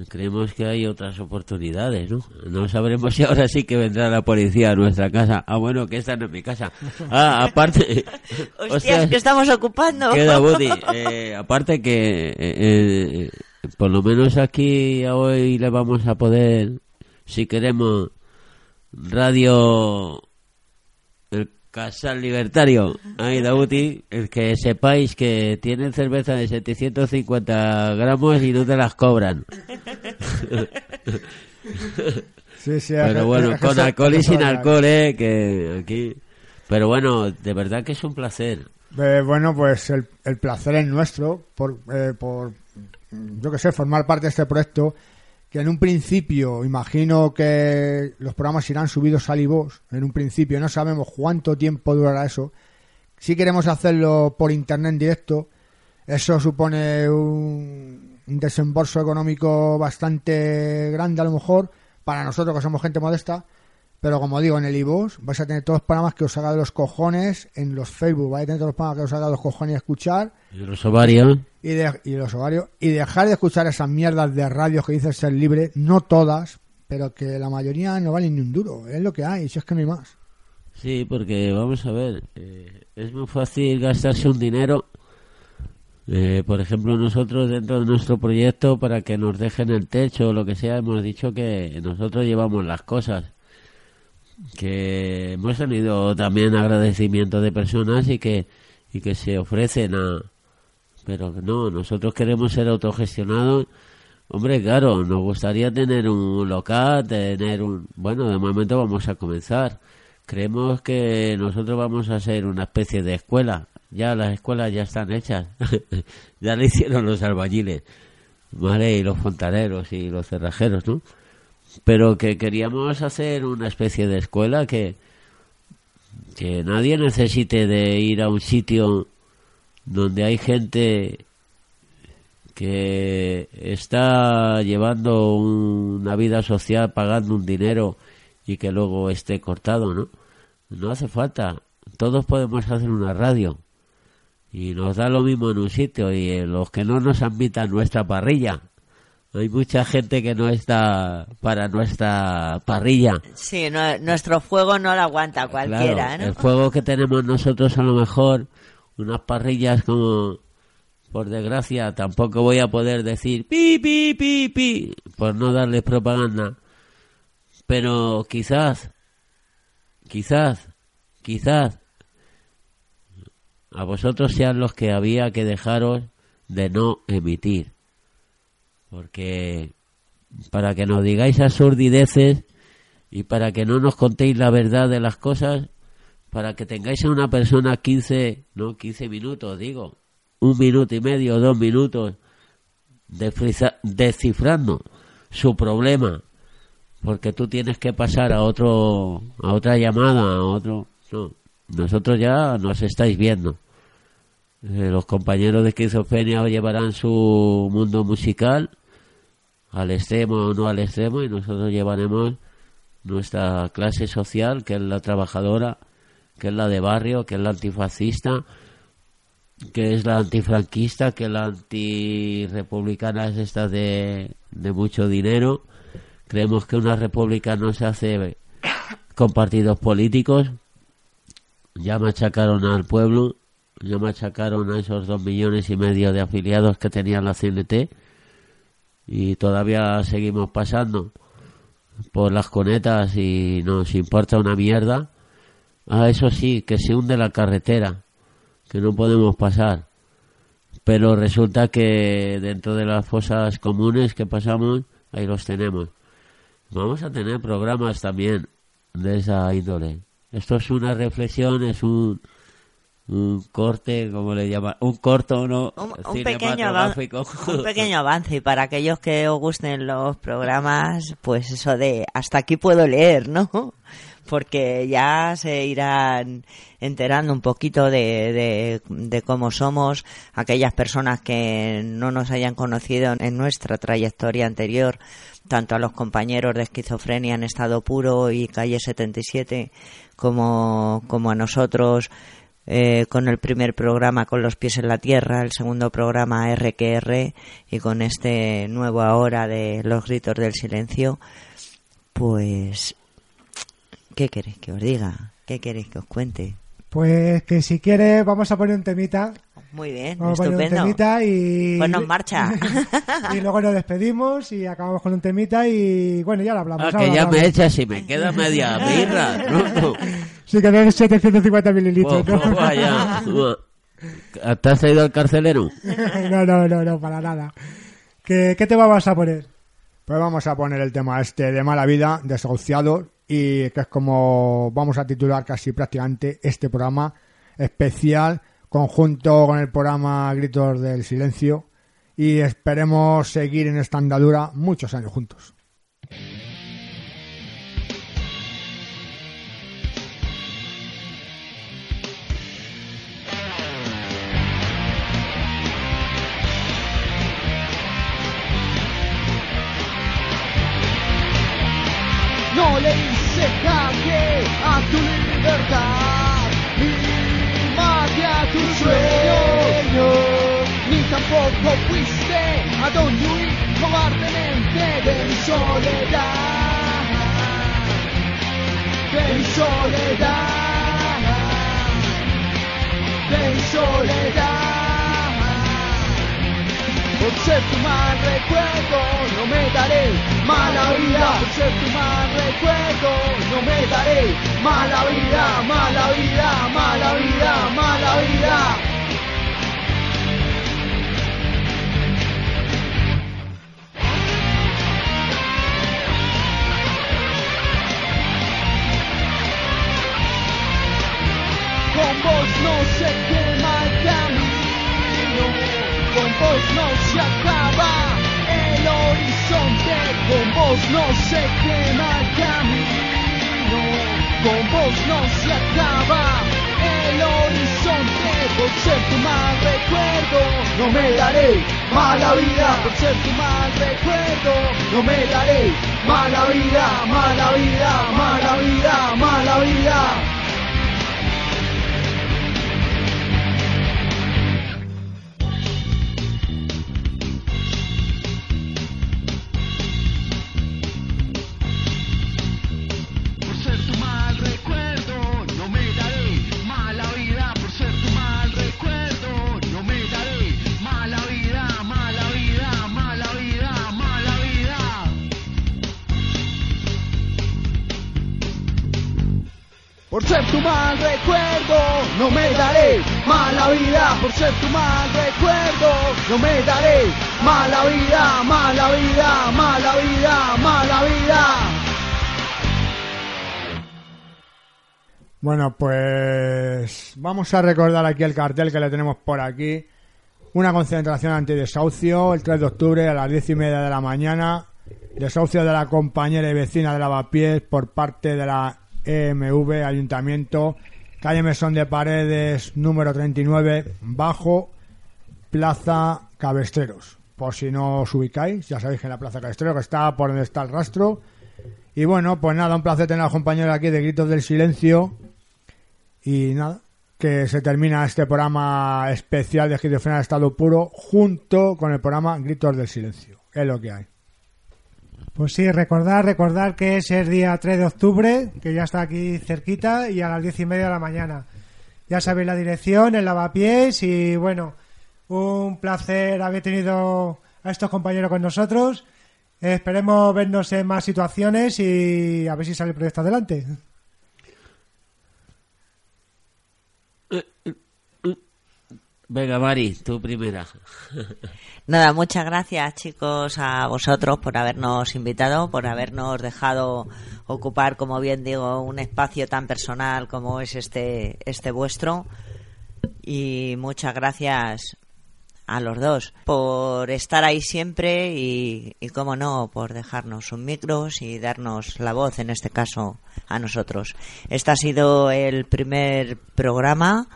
creemos que hay otras oportunidades, ¿no? No sabremos si ahora sí que vendrá la policía a nuestra casa. Ah, bueno, que esta no es mi casa. Ah, aparte... Hostias, que estamos ocupando. Queda Buddy. Eh, aparte que... Eh, por lo menos aquí hoy le vamos a poder, si queremos, radio Casal Libertario, ahí Dauti, el que sepáis que tienen cerveza de 750 gramos y no te las cobran. Sí, sí, Pero bueno, con alcohol y sin alcohol, eh, que aquí... Pero bueno, de verdad que es un placer. Eh, bueno, pues el, el placer es nuestro por, eh, por, yo que sé, formar parte de este proyecto que en un principio, imagino que los programas irán subidos al iVoox, en un principio, no sabemos cuánto tiempo durará eso. Si queremos hacerlo por internet en directo, eso supone un, un desembolso económico bastante grande a lo mejor, para nosotros que somos gente modesta, pero como digo, en el iVoox vais a tener todos los programas que os haga de los cojones, en los Facebook vais a tener todos los programas que os haga de los cojones y escuchar, Y los ovarios, y, de- y los ovarios, y dejar de escuchar esas mierdas de radios que dicen ser libre, no todas, pero que la mayoría no valen ni un duro, es lo que hay, si es que no hay más. sí, porque vamos a ver, eh, es muy fácil gastarse un dinero. Eh, por ejemplo, nosotros dentro de nuestro proyecto, para que nos dejen el techo o lo que sea, hemos dicho que nosotros llevamos las cosas. Que hemos tenido también agradecimiento de personas y que, y que se ofrecen a. Pero no, nosotros queremos ser autogestionados. Hombre, claro, nos gustaría tener un local, tener un... Bueno, de momento vamos a comenzar. Creemos que nosotros vamos a ser una especie de escuela. Ya las escuelas ya están hechas. ya le hicieron los albañiles. ¿Vale? Y los fontaneros y los cerrajeros, ¿no? Pero que queríamos hacer una especie de escuela que, que nadie necesite de ir a un sitio donde hay gente que está llevando una vida social pagando un dinero y que luego esté cortado, ¿no? No hace falta. Todos podemos hacer una radio y nos da lo mismo en un sitio y los que no nos invitan nuestra parrilla. Hay mucha gente que no está para nuestra parrilla. Sí, no- nuestro fuego no lo aguanta cualquiera, Claro, ¿no? El fuego que tenemos nosotros a lo mejor, unas parrillas como, por desgracia, tampoco voy a poder decir pi, pi, pi, pi, por no darles propaganda. Pero quizás, quizás, quizás, a vosotros sean los que había que dejaros de no emitir. Porque para que nos digáis absurdideces y para que no nos contéis la verdad de las cosas, para que tengáis a una persona 15, no 15 minutos, digo, un minuto y medio, dos minutos, descifrando su problema, porque tú tienes que pasar a otro, a otra llamada, a otro, no, nosotros ya nos estáis viendo. Eh, los compañeros de esquizofrenia llevarán su mundo musical al extremo o no al extremo y nosotros llevaremos nuestra clase social, que es la trabajadora, que es la de barrio, que es la antifascista, que es la antifranquista, que es la antirepublicana es esta de, de mucho dinero. Creemos que una república no se hace con partidos políticos. Ya machacaron al pueblo, ya machacaron a esos dos millones y medio de afiliados que tenía la CNT y todavía seguimos pasando por las conetas y nos importa una mierda. Ah, eso sí, que se hunde la carretera, que no podemos pasar. Pero resulta que dentro de las fosas comunes que pasamos, ahí los tenemos. Vamos a tener programas también de esa índole. Esto es una reflexión, es un, un corte, como le llaman, un corto, ¿no? Un, un pequeño avance, un pequeño avance y para aquellos que os gusten los programas, pues eso de hasta aquí puedo leer, ¿no? Porque ya se irán enterando un poquito de, de, de cómo somos aquellas personas que no nos hayan conocido en nuestra trayectoria anterior, tanto a los compañeros de esquizofrenia en estado puro y calle 77 como, como a nosotros eh, con el primer programa con los pies en la tierra, el segundo programa RQR y con este nuevo ahora de los gritos del silencio, pues ¿qué queréis que os diga? ¿Qué queréis que os cuente? Pues que si quieres vamos a poner un temita Muy bien, Vamos a poner un estupendo. temita y... Pues nos marcha. y luego nos despedimos y acabamos con un temita y bueno, ya lo hablamos. Ah, que ya hablamos. me echas y me queda media birra. ¿no? Sí, que tienes 750 mililitros. ¿no? vaya. ¿Te has traído al carcelero? no, no, no, no, para nada. ¿Qué, qué te vamos a poner? Pues vamos a poner el tema este de mala vida, desahuciados, y que es como vamos a titular casi prácticamente este programa especial, conjunto con el programa Gritos del Silencio, y esperemos seguir en esta andadura muchos años juntos. Bueno, pues vamos a recordar aquí el cartel que le tenemos por aquí. Una concentración antidesahucio el 3 de octubre a las 10 y media de la mañana. Desahucio de la compañera y vecina de Lavapiés por parte de la EMV Ayuntamiento. Calle Mesón de Paredes, número 39, bajo Plaza Cabestreros. Por si no os ubicáis, ya sabéis que en la Plaza Cabestreros, está por donde está el rastro. Y bueno, pues nada, un placer tener a los compañeros aquí de Gritos del Silencio. Y nada, que se termina este programa especial de esquizofrenia de estado puro junto con el programa Gritos del Silencio. Es lo que hay. Pues sí, recordar, recordar que es el día 3 de octubre, que ya está aquí cerquita, y a las 10 y media de la mañana. Ya sabéis la dirección, el lavapiés, y bueno, un placer haber tenido a estos compañeros con nosotros. Esperemos vernos en más situaciones y a ver si sale el proyecto adelante. Venga, Mari, tú primera. Nada, muchas gracias chicos a vosotros por habernos invitado, por habernos dejado ocupar, como bien digo, un espacio tan personal como es este, este vuestro. Y muchas gracias a los dos por estar ahí siempre y, y como no, por dejarnos sus micros y darnos la voz, en este caso, a nosotros. Este ha sido el primer programa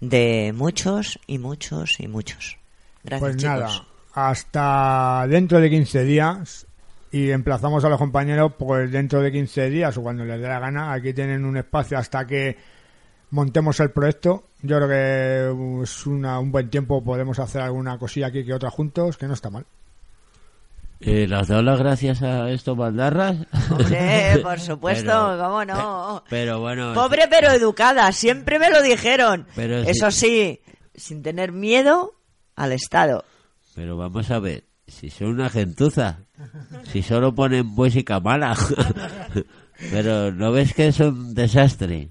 de muchos y muchos y muchos. Gracias, Pues chicos. nada, hasta dentro de 15 días y emplazamos a los compañeros pues dentro de 15 días o cuando les dé la gana. Aquí tienen un espacio hasta que montemos el proyecto. Yo creo que uh, es una- un buen tiempo, podemos hacer alguna cosilla aquí que otra juntos, que no está mal. Eh, ¿Las doy las gracias a estos bandarras? Hombre, por supuesto, Pero- cómo no. Pero bueno, Pobre pero educada, siempre me lo dijeron. Pero sí. Eso sí, sin tener miedo al Estado. Pero vamos a ver, si son una gentuza, si solo ponen música mala. Pero ¿no ves que es un desastre?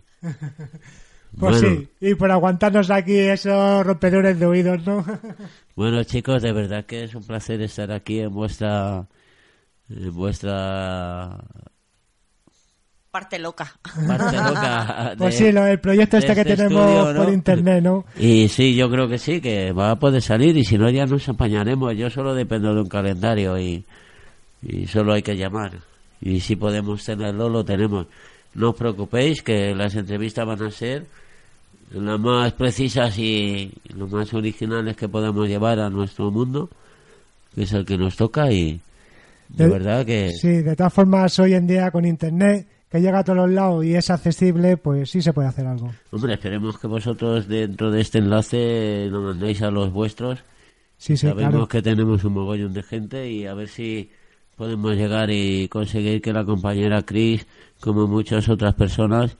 Pues Bueno. sí, y por aguantarnos aquí esos rompedores de oídos, ¿no? Bueno, chicos, de verdad que es un placer estar aquí en vuestra en vuestra Parte loca. parte loca. de- Pues sí, lo- el proyecto este que este tenemos estudio, ¿no? por internet, ¿no? Y sí, yo creo que sí, que va a poder salir y si no ya nos apañaremos. Yo solo dependo de un calendario y, y solo hay que llamar. Y si podemos tenerlo, lo tenemos. No os preocupéis que las entrevistas van a ser las más precisas y lo más originales que podamos llevar a nuestro mundo, que es el que nos toca y de De- verdad que... Sí, de todas formas, hoy en día con internet, que llega a todos los lados y es accesible, pues sí se puede hacer algo. Hombre, esperemos que vosotros dentro de este enlace lo mandéis a los vuestros Sí, sí, Sabemos claro. que tenemos un mogollón de gente y a ver si podemos llegar y conseguir que la compañera Cris, como muchas otras personas,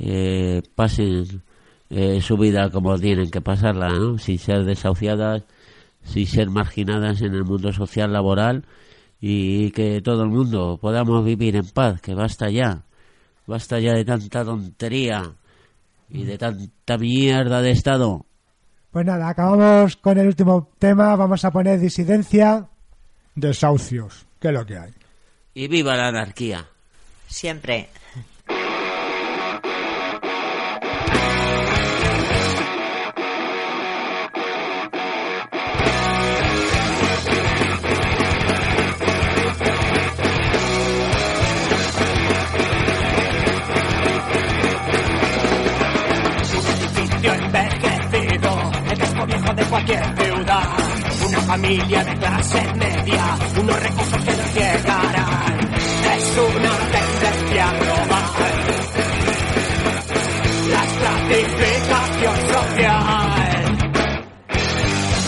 eh, pasen eh, su vida como tienen que pasarla, ¿no? sin ser desahuciadas, sin ser marginadas en el mundo social laboral y que todo el mundo podamos vivir en paz, que basta ya, basta ya de tanta tontería y de tanta mierda de Estado. Pues nada, acabamos con el último tema, vamos a poner disidencia. Desahucios, que es lo que hay. Y viva la anarquía. Siempre. De cualquier ciudad. Una familia de clase media, unos recursos que nos llegarán. Es una tendencia global. La estratificación social.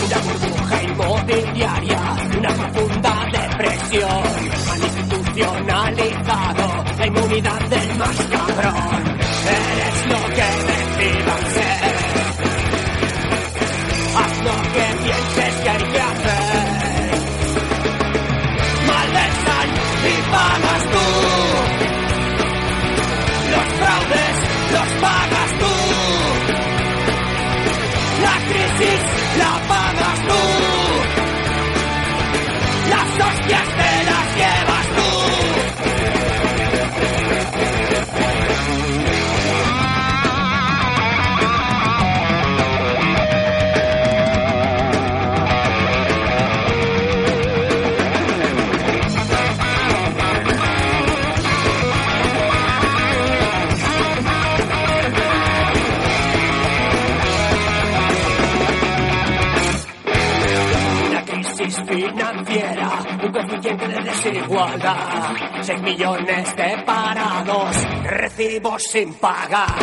Una burbuja inmobiliaria, una profunda depresión. Han institucionalizado la inmunidad del más cabrón. De desigualdad, 6 millones de parados, recibos sin pagar.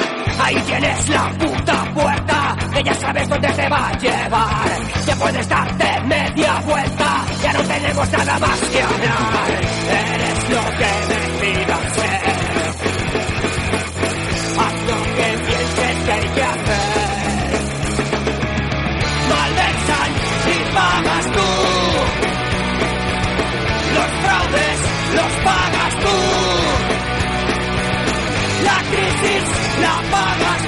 Ahí tienes la puta puerta, que ya sabes dónde te va a llevar. Ya puedes darte media vuelta, ya no tenemos nada más que hablar. Eres lo que decidas ser. Haz lo que pienses que hacer. los pagas tú. La crisis la pagas